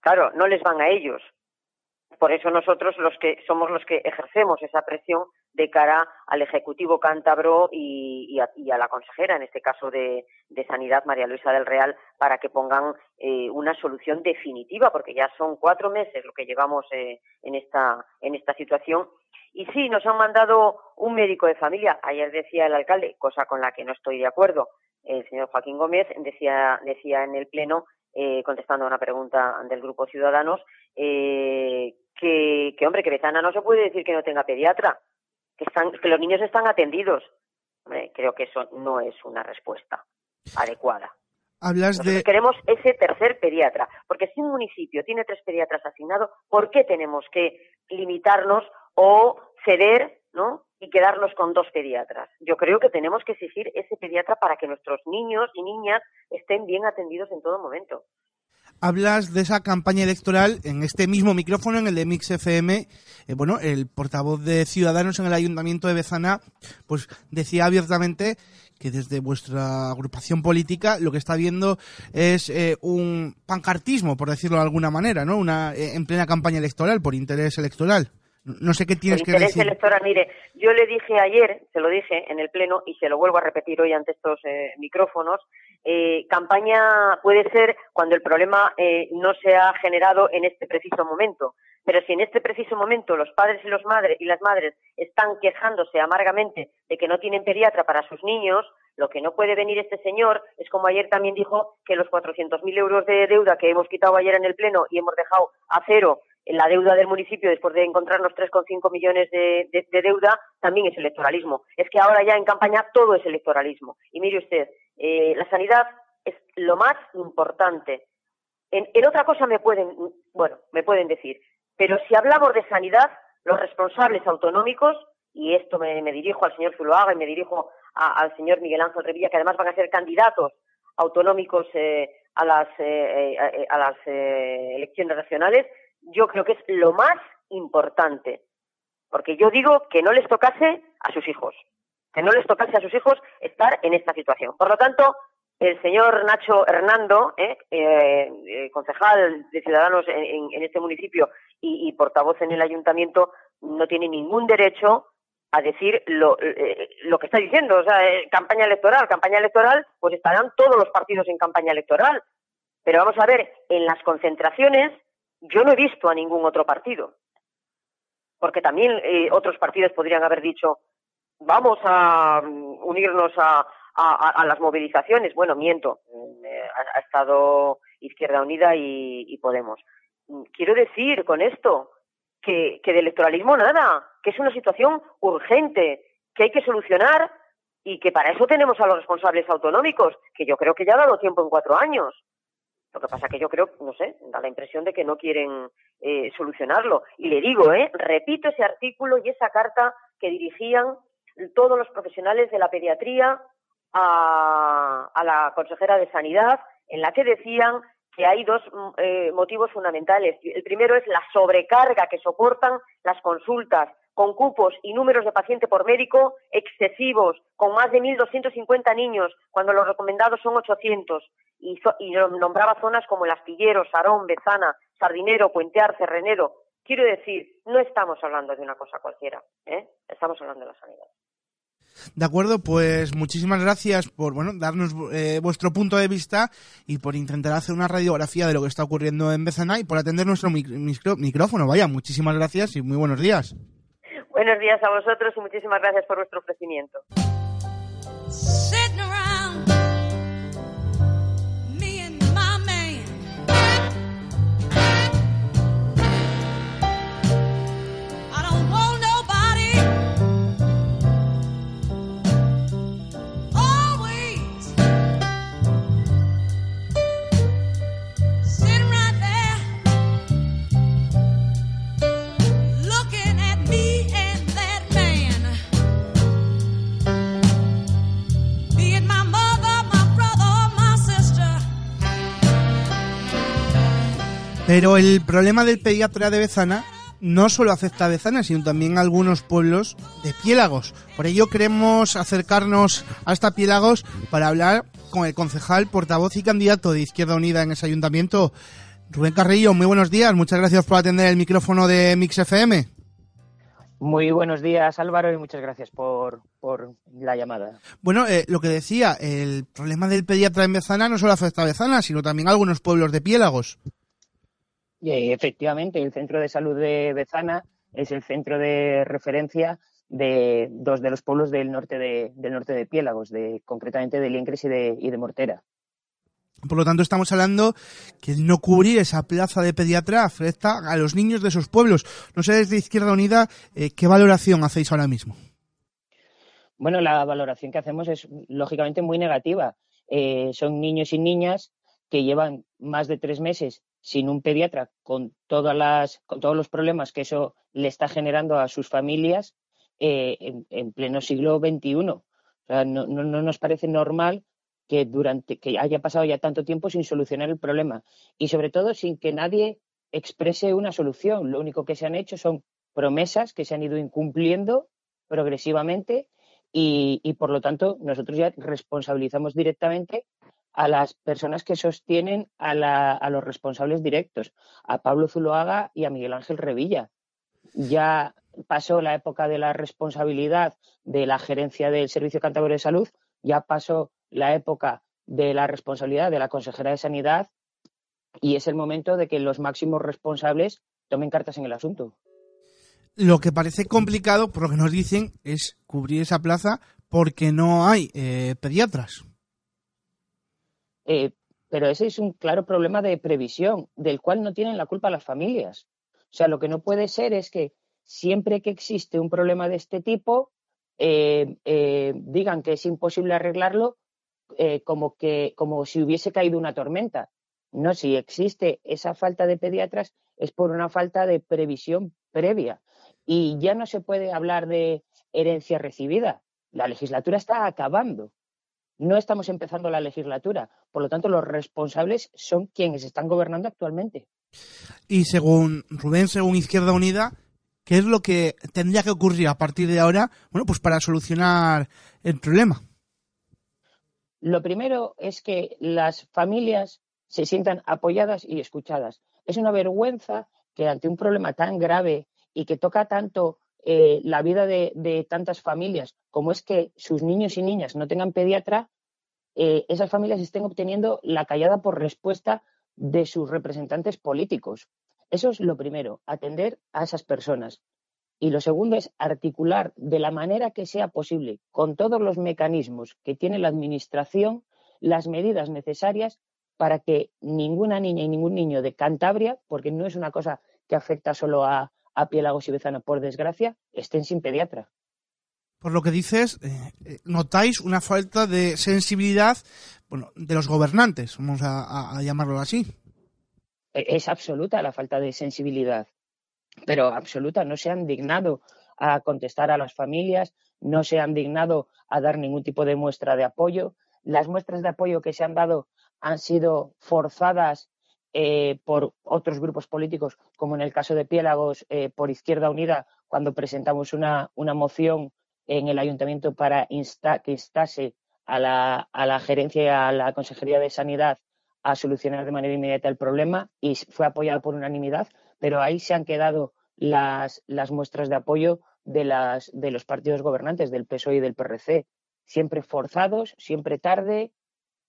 Claro, no les van a ellos. Por eso nosotros los que somos los que ejercemos esa presión de cara al Ejecutivo cántabro y, a, la consejera, en este caso de, de Sanidad, María Luisa del Real, para que pongan eh, una solución definitiva, porque ya son cuatro meses lo que llevamos eh, en, esta, en esta situación. Y sí, nos han mandado un médico de familia. Ayer decía el alcalde, cosa con la que no estoy de acuerdo, el señor Joaquín Gómez decía, decía en el Pleno, eh, contestando a una pregunta del Grupo Ciudadanos, eh, que, que, hombre, que Bezana no se puede decir que no tenga pediatra, que, están, que los niños están atendidos. Hombre, creo que eso no es una respuesta adecuada. Hablas Nosotros de... queremos ese tercer pediatra, porque si un municipio tiene tres pediatras asignados, ¿por qué tenemos que limitarnos o ceder, ¿no? Y quedarnos con dos pediatras. Yo creo que tenemos que exigir ese pediatra para que nuestros niños y niñas estén bien atendidos en todo momento. Hablas de esa campaña electoral en este mismo micrófono, en el de Mix FM. Eh, bueno, el portavoz de Ciudadanos en el Ayuntamiento de Bezana, pues decía abiertamente que desde vuestra agrupación política lo que está viendo es eh, un pancartismo, por decirlo de alguna manera, ¿no? Una eh, en plena campaña electoral, por interés electoral. No sé qué tienes Por que interés decir. electoral, mire, yo le dije ayer, se lo dije en el Pleno y se lo vuelvo a repetir hoy ante estos eh, micrófonos, eh, campaña puede ser cuando el problema eh, no se ha generado en este preciso momento. Pero si en este preciso momento los padres y, los madres, y las madres están quejándose amargamente de que no tienen pediatra para sus niños, lo que no puede venir este señor es como ayer también dijo que los 400.000 euros de deuda que hemos quitado ayer en el Pleno y hemos dejado a cero la deuda del municipio después de encontrarnos 3,5 millones de, de, de, deuda también es electoralismo. Es que ahora ya en campaña todo es electoralismo. Y mire usted, eh, la sanidad es lo más importante. En, otra cosa me pueden, bueno, me pueden decir, pero si hablamos de sanidad, los responsables autonómicos, y esto me, dirijo al señor Zuloaga y me dirijo al señor Miguel Ángel Revilla, que además van a ser candidatos autonómicos eh, a las, eh, a, a las elecciones nacionales, yo creo que es lo más importante. Porque yo digo que no les tocase a sus hijos, que no les tocase a sus hijos estar en esta situación. Por lo tanto, el señor Nacho Hernando, eh, eh, concejal de Ciudadanos en, en este municipio y, portavoz en el ayuntamiento, no tiene ningún derecho a decir lo, eh, lo que está diciendo. O sea, campaña electoral, campaña electoral, pues estarán todos los partidos en campaña electoral. Pero vamos a ver, en las concentraciones yo no he visto a ningún otro partido. Porque también eh, otros partidos podrían haber dicho, vamos a unirnos a, a, las movilizaciones. Bueno, miento, eh, ha, estado Izquierda Unida y, Podemos. Quiero decir con esto que, que de electoralismo nada, que es una situación urgente, que hay que solucionar y que para eso tenemos a los responsables autonómicos, que yo creo que ya ha dado tiempo en cuatro años. Lo que pasa que yo creo, no sé, da la impresión de que no quieren eh, solucionarlo. Y le digo, eh, repito ese artículo y esa carta que dirigían todos los profesionales de la pediatría a, la consejera de Sanidad, en la que decían que hay dos eh, motivos fundamentales. El primero es la sobrecarga que soportan las consultas con cupos y números de paciente por médico excesivos, con más de 1.250 niños, cuando los recomendados son 800. Y, y nombraba zonas como el Astillero, Sarón, Bezana, Sardinero, Puente Arce, Renero. Quiero decir, no estamos hablando de una cosa cualquiera, ¿eh? estamos hablando de la sanidad. De acuerdo, pues muchísimas gracias por bueno darnos eh, vuestro punto de vista y por intentar hacer una radiografía de lo que está ocurriendo en Bezana y por atender nuestro micro micrófono. Vaya, muchísimas gracias y muy buenos días. Buenos días a vosotros y muchísimas gracias por vuestro ofrecimiento. Pero el problema del pediatra de Bezana no solo afecta a Bezana, sino también a algunos pueblos de Piélagos. Por ello queremos acercarnos hasta Piélagos para hablar con el concejal, portavoz y candidato de Izquierda Unida en ese ayuntamiento, Rubén Carrillo. Muy buenos días, muchas gracias por atender el micrófono de Mix FM. Muy buenos días, Álvaro, y muchas gracias por, por la llamada. Bueno, eh, lo que decía, el problema del pediatra en Bezana no solo afecta a Bezana, sino también a algunos pueblos de Piélagos. Y, eh, efectivamente, el Centro de Salud de Bezana es el centro de referencia de dos de los pueblos del norte de, del norte de Piélagos, de, concretamente de Liencres y de, y de Mortera. Por lo tanto, estamos hablando que el no cubrir esa plaza de pediatra afecta a los niños de esos pueblos. No sé desde Izquierda Unida eh, qué valoración hacéis ahora mismo. Bueno, la valoración que hacemos es lógicamente muy negativa. Eh, son niños y niñas que llevan más de tres meses sin un pediatra con todas las con todos los problemas que eso le está generando a sus familias eh, en, en pleno siglo XXI. O sea, no, no, no nos parece normal que durante que haya pasado ya tanto tiempo sin solucionar el problema y sobre todo sin que nadie exprese una solución. Lo único que se han hecho son promesas que se han ido incumpliendo progresivamente y, y por lo tanto nosotros ya responsabilizamos directamente a las personas que sostienen a, la, a los responsables directos, a Pablo Zuloaga y a Miguel Ángel Revilla. Ya pasó la época de la responsabilidad de la gerencia del Servicio Cantabria de Salud, ya pasó la época de la responsabilidad de la consejera de Sanidad y es el momento de que los máximos responsables tomen cartas en el asunto. Lo que parece complicado, por lo que nos dicen, es cubrir esa plaza porque no hay eh, pediatras. Eh, pero ese es un claro problema de previsión, del cual no tienen la culpa las familias. O sea, lo que no puede ser es que siempre que existe un problema de este tipo, eh, eh, digan que es imposible arreglarlo como, que, como si hubiese caído una tormenta. No, si existe esa falta de pediatras es por una falta de previsión previa. Y ya no se puede hablar de herencia recibida. La legislatura está acabando. No estamos empezando la legislatura. Por lo tanto, los responsables son quienes están gobernando actualmente. Y según Rubén, según Izquierda Unida, ¿qué es lo que tendría que ocurrir a partir de ahora? Bueno, pues para solucionar el problema. Lo primero es que las familias se sientan apoyadas y escuchadas. Es una vergüenza que ante un problema tan grave y que toca tanto eh, la vida de, tantas familias como es que sus niños y niñas no tengan pediatra, eh, esas familias estén obteniendo la callada por respuesta de sus representantes políticos. Eso es lo primero, atender a esas personas. Y lo segundo es articular de la manera que sea posible, con todos los mecanismos que tiene la Administración, las medidas necesarias para que ninguna niña y ningún niño de Cantabria, porque no es una cosa que afecta solo a, a Piélagos y Bezana, por desgracia, estén sin pediatra. Por lo que dices, eh, notáis una falta de sensibilidad bueno, de los gobernantes, vamos a, a, a llamarlo así. Es absoluta la falta de sensibilidad pero absoluta. No se han dignado a contestar a las familias, no se han dignado a dar ningún tipo de muestra de apoyo. Las muestras de apoyo que se han dado han sido forzadas eh, por otros grupos políticos, como en el caso de Piélagos, eh, por Izquierda Unida, cuando presentamos una, una moción en el ayuntamiento para insta, que instase a la, a la gerencia y a la Consejería de Sanidad a solucionar de manera inmediata el problema y fue apoyado por unanimidad, pero ahí se han quedado las, las muestras de apoyo de, las, de los partidos gobernantes, del PSOE y del PRC, siempre forzados, siempre tarde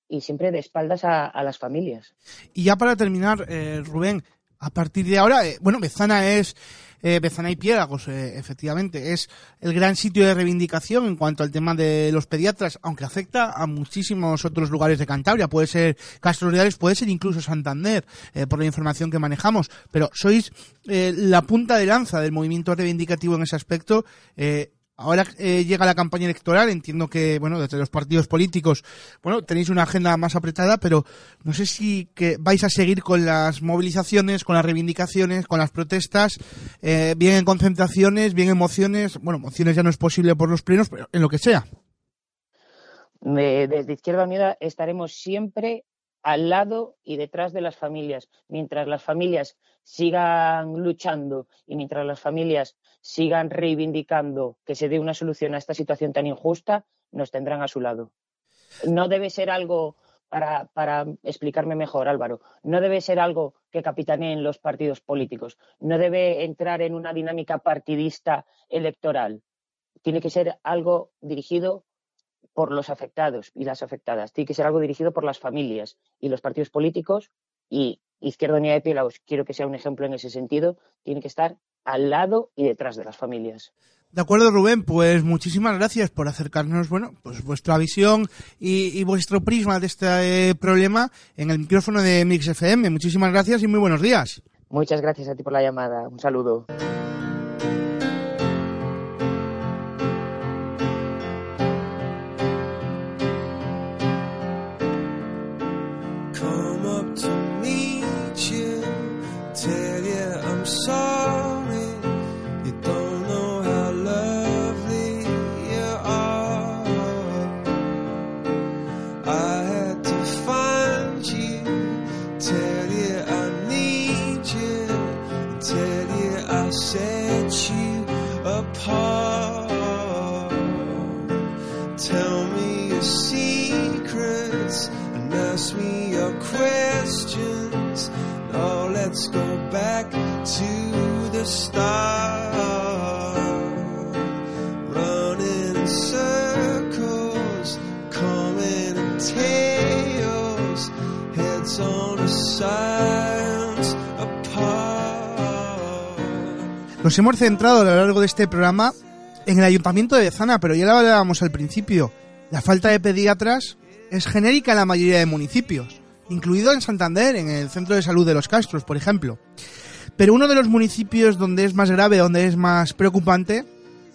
y siempre de espaldas a, las familias. Y ya para terminar, eh, Rubén, a partir de ahora, eh, bueno, Bezana es, eh, Bezana y Piélagos, eh, efectivamente, es el gran sitio de reivindicación en cuanto al tema de los pediatras, aunque afecta a muchísimos otros lugares de Cantabria, puede ser Castro Reales, puede ser incluso Santander, eh, por la información que manejamos, pero sois la punta de lanza del movimiento reivindicativo en ese aspecto, eh, Ahora eh, llega la campaña electoral, entiendo que, bueno, desde los partidos políticos, bueno, tenéis una agenda más apretada, pero no sé si que vais a seguir con las movilizaciones, con las reivindicaciones, con las protestas, eh, bien en concentraciones, bien en mociones, bueno, mociones ya no es posible por los plenos, pero en lo que sea. Desde Izquierda Unida estaremos siempre al lado y detrás de las familias. Mientras las familias sigan luchando y mientras las familias sigan reivindicando que se dé una solución a esta situación tan injusta, nos tendrán a su lado. No debe ser algo, para, explicarme mejor, Álvaro, no debe ser algo que capitaneen los partidos políticos, no debe entrar en una dinámica partidista electoral. Tiene que ser algo dirigido por los afectados y las afectadas. Tiene que ser algo dirigido por las familias y los partidos políticos y Izquierda Unida de Pilaos, quiero que sea un ejemplo en ese sentido, tiene que estar al lado y detrás de las familias. De acuerdo, Rubén, pues muchísimas gracias por acercarnos, bueno, pues vuestra visión y, y vuestro prisma de este eh, problema en el micrófono de Mix FM. Muchísimas gracias y muy buenos días. Muchas gracias a ti por la llamada. Un saludo. Nos hemos centrado a lo largo de este programa en el Ayuntamiento de Bezana, pero ya lo hablábamos al principio. La falta de pediatras es genérica en la mayoría de municipios, incluido en Santander, en el Centro de Salud de los Castros, por ejemplo. Pero uno de los municipios donde es más grave, donde es más preocupante,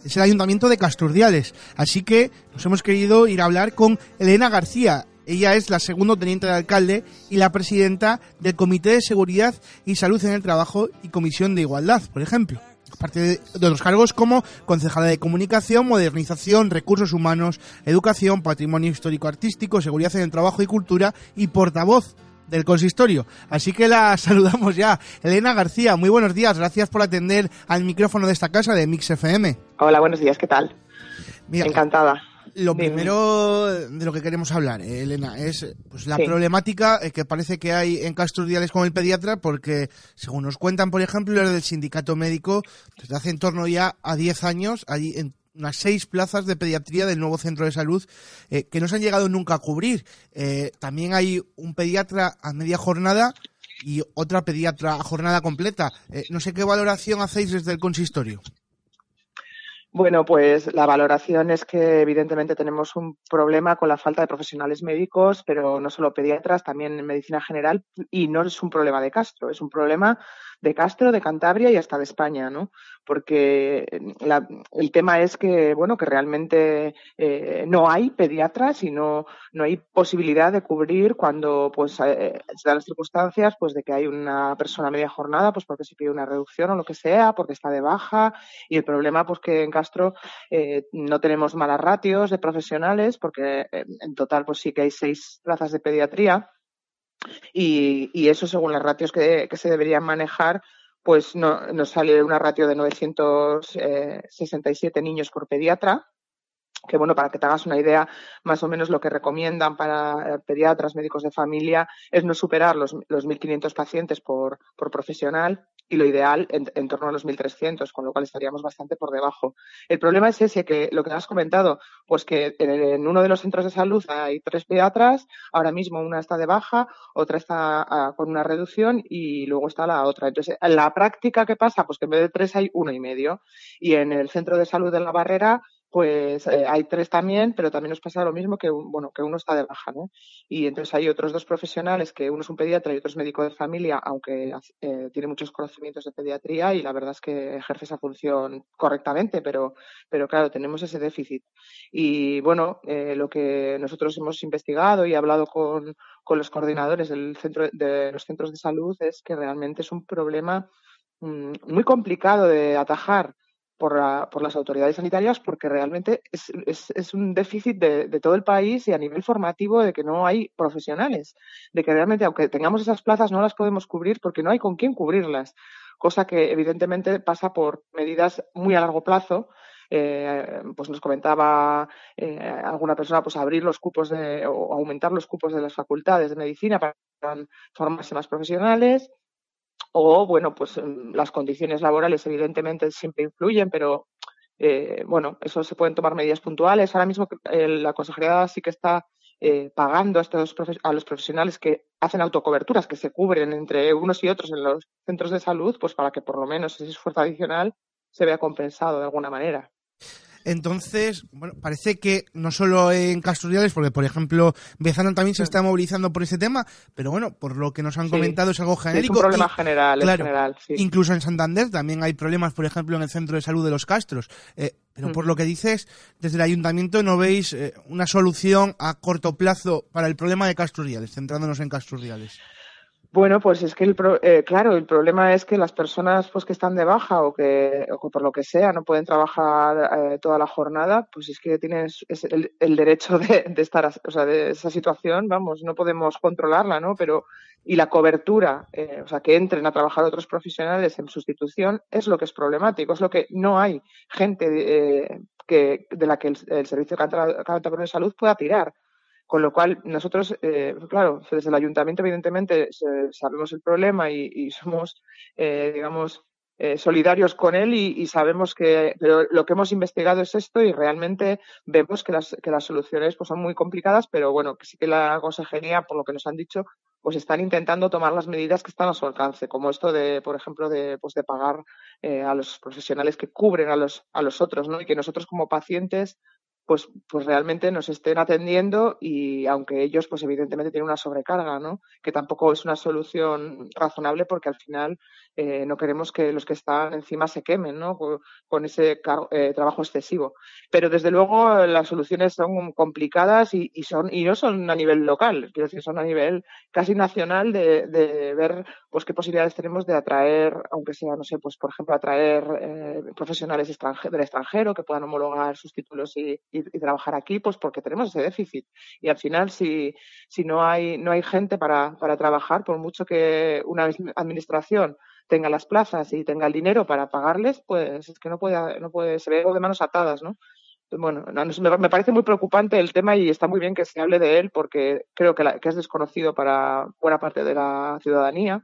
es el Ayuntamiento de Casturdiales. Así que nos hemos querido ir a hablar con Elena García. Ella es la segundo teniente de alcalde y la presidenta del Comité de Seguridad y Salud en el Trabajo y Comisión de Igualdad, por ejemplo. Aparte de otros cargos como concejala de comunicación, modernización, recursos humanos, educación, patrimonio histórico-artístico, seguridad en el trabajo y cultura y portavoz del consistorio. Así que la saludamos ya. Elena García, muy buenos días. Gracias por atender al micrófono de esta casa de Mix FM. Hola, buenos días, ¿qué tal? Mira, Encantada. Lo primero de lo que queremos hablar, eh, Elena, es pues, la Sí. problemática eh, que parece que hay en Casturdiales con el pediatra, porque según nos cuentan, por ejemplo, los del sindicato médico, desde hace en torno ya a 10 años, hay en unas seis plazas de pediatría del nuevo centro de salud eh, que no se han llegado nunca a cubrir. Eh, también hay un pediatra a media jornada y otra pediatra a jornada completa. Eh, no sé qué valoración hacéis desde el consistorio. Bueno, pues la valoración es que evidentemente tenemos un problema con la falta de profesionales médicos, pero no solo pediatras, también en medicina general, y no es un problema de Castro, es un problema de Castro, de Cantabria y hasta de España, ¿no? Porque la- el tema es que, bueno, que realmente eh, no hay pediatras y no, no hay posibilidad de cubrir cuando, pues, eh, se dan las circunstancias, pues, de que hay una persona media jornada, pues, porque se pide una reducción o lo que sea, porque está de baja, y el problema, pues, que en Castro eh, no tenemos malas ratios de profesionales, porque eh, en total, pues, sí que hay seis plazas de pediatría, y, y eso según las ratios que, se deberían manejar, pues no, nos sale una ratio de 967 niños por pediatra, que bueno, para que te hagas una idea, más o menos lo que recomiendan para eh, pediatras, médicos de familia, es no superar los, los 1.500 pacientes por profesional y lo ideal en, torno a los 1.300, con lo cual estaríamos bastante por debajo. El problema es ese, que lo que has comentado, pues que en, en uno de los centros de salud hay tres pediatras, ahora mismo una está de baja, otra está ah, con una reducción y luego está la otra. Entonces, en la práctica, ¿qué pasa? Pues que en vez de tres hay uno y medio. Y en el centro de salud de la barrera, pues eh, hay tres también, pero también nos pasa lo mismo que, bueno, que uno está de baja, ¿no? Y entonces hay otros dos profesionales, que uno es un pediatra y otro es médico de familia, aunque eh, tiene muchos conocimientos de pediatría y la verdad es que ejerce esa función correctamente, pero, pero claro, tenemos ese déficit. Y bueno, eh, lo que nosotros hemos investigado y hablado con, con los coordinadores del centro, de los centros de salud es que realmente es un problema mm, muy complicado de atajar por, la- por las autoridades sanitarias porque realmente es, un déficit de, de todo el país y a nivel formativo de que no hay profesionales, de que realmente aunque tengamos esas plazas no las podemos cubrir porque no hay con quién cubrirlas, cosa que evidentemente pasa por medidas muy a largo plazo. Eh, pues nos comentaba eh, alguna persona pues abrir los cupos de, o aumentar los cupos de las facultades de medicina para formarse más profesionales o bueno pues mm, las condiciones laborales evidentemente siempre influyen pero eh, bueno eso se pueden tomar medidas puntuales. Ahora mismo eh, la consejería sí que está eh, pagando a estos a los profesionales que hacen autocoberturas que se cubren entre unos y otros en los centros de salud pues para que por lo menos ese esfuerzo adicional se vea compensado de alguna manera Entonces, bueno, parece que no solo en Casturriales, porque por ejemplo, Bezana también se está movilizando por ese tema, pero bueno, por lo que nos han Sí. comentado es algo Sí, genérico. es un problema y- general claro, en general sí Incluso en Santander también hay problemas, por ejemplo, en el centro de salud de los Castros. Eh, pero por lo que dices, desde el ayuntamiento no veis eh, una solución a corto plazo para el problema de Casturriales, centrándonos en Casturriales. Bueno, pues es que el pro- eh, claro, el problema es que las personas pues que están de baja o que, o que por lo que sea no pueden trabajar eh, toda la jornada, pues es que tienen el, derecho de, estar, o sea, de esa situación, vamos, no podemos controlarla, ¿no? Pero y la cobertura, eh, o sea, que entren a trabajar otros profesionales en sustitución es lo que es problemático, es lo que no hay gente eh, que de la que el, el servicio Canta- Cantábrico de salud pueda tirar. Con lo cual, nosotros, eh, claro, desde el ayuntamiento, evidentemente, sabemos el problema y, somos, eh, digamos, eh, solidarios con él y, y sabemos que, pero lo que hemos investigado es esto y realmente vemos que las, que las soluciones pues, son muy complicadas, pero bueno, que sí que la consejería, por lo que nos han dicho, pues están intentando tomar las medidas que están a su alcance, como esto de, por ejemplo, de, pues de pagar eh, a los profesionales que cubren a los, a los otros, ¿no? Y que nosotros como pacientes pues, pues realmente nos estén atendiendo y aunque ellos pues evidentemente tienen una sobrecarga, ¿no? Que tampoco es una solución razonable porque al final eh, no queremos que los que están encima se quemen, ¿no? Con, ese eh, trabajo excesivo. Pero desde luego las soluciones son complicadas y, y son y no son a nivel local, quiero decir, son a nivel casi nacional de, de ver pues qué posibilidades tenemos de atraer, aunque sea, no sé, pues por ejemplo, atraer eh, profesionales del extranjero que puedan homologar sus títulos y- y trabajar aquí, pues porque tenemos ese déficit. Y al final, si, si no hay, no hay gente para, para trabajar, por mucho que una administración tenga las plazas y tenga el dinero para pagarles, pues es que no puede, no puede, se ve de manos atadas, ¿no? Bueno, me parece muy preocupante el tema y está muy bien que se hable de él porque creo que, la- que es desconocido para buena parte de la ciudadanía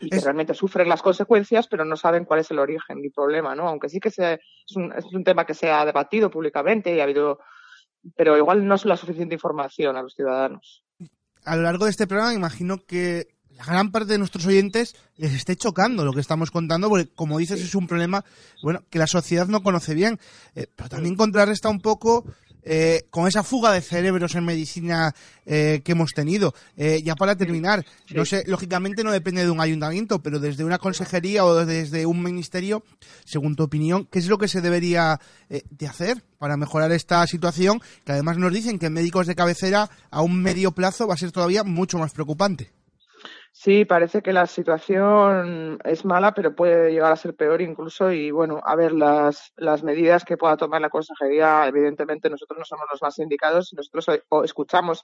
y que Es- realmente sufren las consecuencias, pero no saben cuál es el origen y problema, ¿no? Aunque sí que se, es, un, es un tema que se ha debatido públicamente y ha habido, pero igual no es la suficiente información a los ciudadanos. A lo largo de este programa imagino que la gran parte de nuestros oyentes les esté chocando lo que estamos contando, porque como dices es un problema bueno que la sociedad no conoce bien, Eh, pero también contrarresta un poco eh, con esa fuga de cerebros en medicina eh, que hemos tenido. Eh, ya para terminar, Sí. no sé, lógicamente no depende de un ayuntamiento, pero desde una consejería o desde un ministerio, según tu opinión, ¿qué es lo que se debería eh, de hacer para mejorar esta situación? Que además nos dicen que médicos de cabecera a un medio plazo va a ser todavía mucho más preocupante. Sí, parece que la situación es mala, pero puede llegar a ser peor incluso. Y bueno, a ver, las, las medidas que pueda tomar la consejería, evidentemente nosotros no somos los más indicados. Nosotros o- escuchamos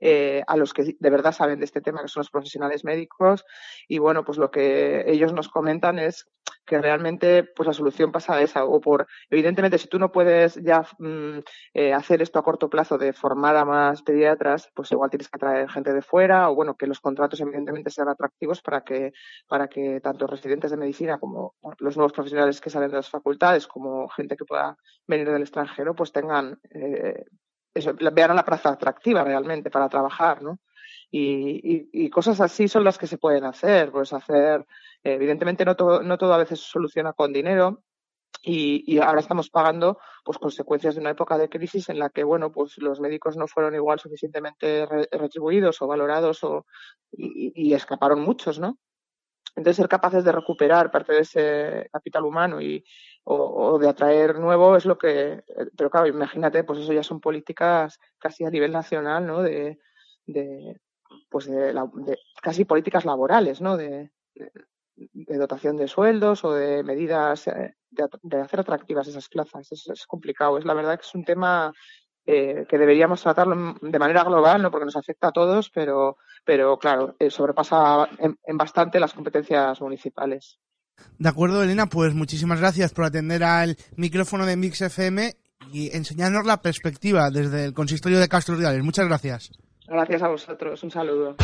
eh, a los que de verdad saben de este tema, que son los profesionales médicos. Y bueno, pues lo que ellos nos comentan es que realmente pues la solución pasa a esa o por evidentemente si tú no puedes ya mm, eh, hacer esto a corto plazo de formar a más pediatras pues igual tienes que traer gente de fuera o bueno que los contratos evidentemente sean atractivos para que para que tanto residentes de medicina como los nuevos profesionales que salen de las facultades como gente que pueda venir del extranjero pues tengan eh, eso, vean a la plaza atractiva realmente para trabajar, ¿no? Y, y, cosas así son las que se pueden hacer, pues hacer, evidentemente no todo, no todo a veces soluciona con dinero, y, y ahora estamos pagando pues consecuencias de una época de crisis en la que bueno pues los médicos no fueron igual suficientemente re- retribuidos o valorados o y, escaparon muchos no entonces ser capaces de recuperar parte de ese capital humano y o, de atraer nuevo es lo que pero claro imagínate pues eso ya son políticas casi a nivel nacional no de, de pues de, la- de casi políticas laborales no de- de dotación de sueldos o de medidas eh, de, hacer atractivas esas plazas. Es, es complicado. Es la verdad que es un tema eh, que deberíamos tratarlo de manera global, ¿no? porque nos afecta a todos, pero, pero claro, eh, sobrepasa en, en bastante las competencias municipales. De acuerdo, Elena, pues muchísimas gracias por atender al micrófono de Mix FM y enseñarnos la perspectiva desde el consistorio de Castro Reales. Muchas gracias. Gracias a vosotros. Un saludo.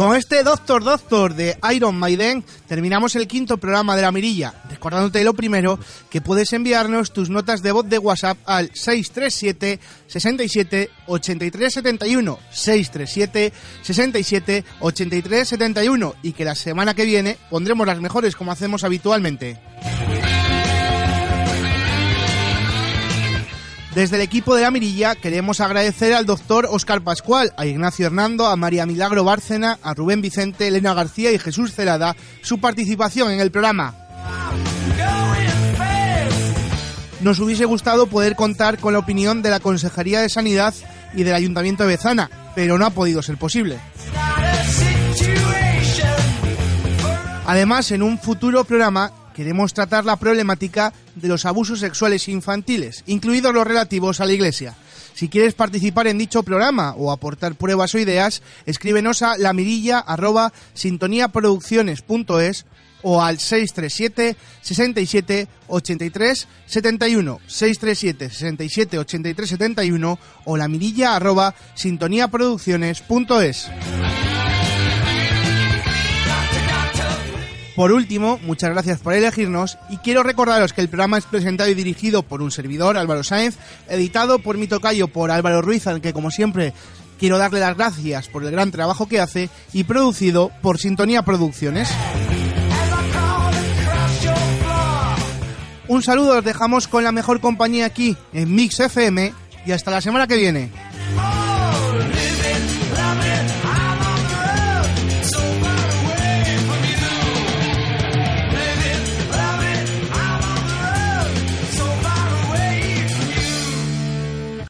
Con este Doctor Doctor de Iron Maiden terminamos el quinto programa de la mirilla, recordándote lo primero que puedes enviarnos tus notas de voz de WhatsApp al 637 67 83 71 637 67 83 71 y que la semana que viene pondremos las mejores como hacemos habitualmente. Desde el equipo de la Mirilla queremos agradecer al doctor Óscar Pascual, a Ignacio Hernando, a María Milagro Bárcena, a Rubén Vicente, Elena García y Jesús Celada su participación en el programa. Nos hubiese gustado poder contar con la opinión de la Consejería de Sanidad y del Ayuntamiento de Bezana, pero no ha podido ser posible. Además, en un futuro programa queremos tratar la problemática de los abusos sexuales infantiles, incluidos los relativos a la Iglesia. Si quieres participar en dicho programa o aportar pruebas o ideas, escríbenos a lamirilla@sintoniaproducciones.es o al 637 67 83 71 637 67 83 71 o lamirilla arroba sintoniaproducciones.es. Por último, muchas gracias por elegirnos y quiero recordaros que el programa es presentado y dirigido por un servidor, Álvaro Sáenz, editado por mi tocayo, por Álvaro Ruiz, al que como siempre quiero darle las gracias por el gran trabajo que hace, y producido por Sintonía Producciones. Un saludo, os dejamos con la mejor compañía aquí en Mix FM y hasta la semana que viene.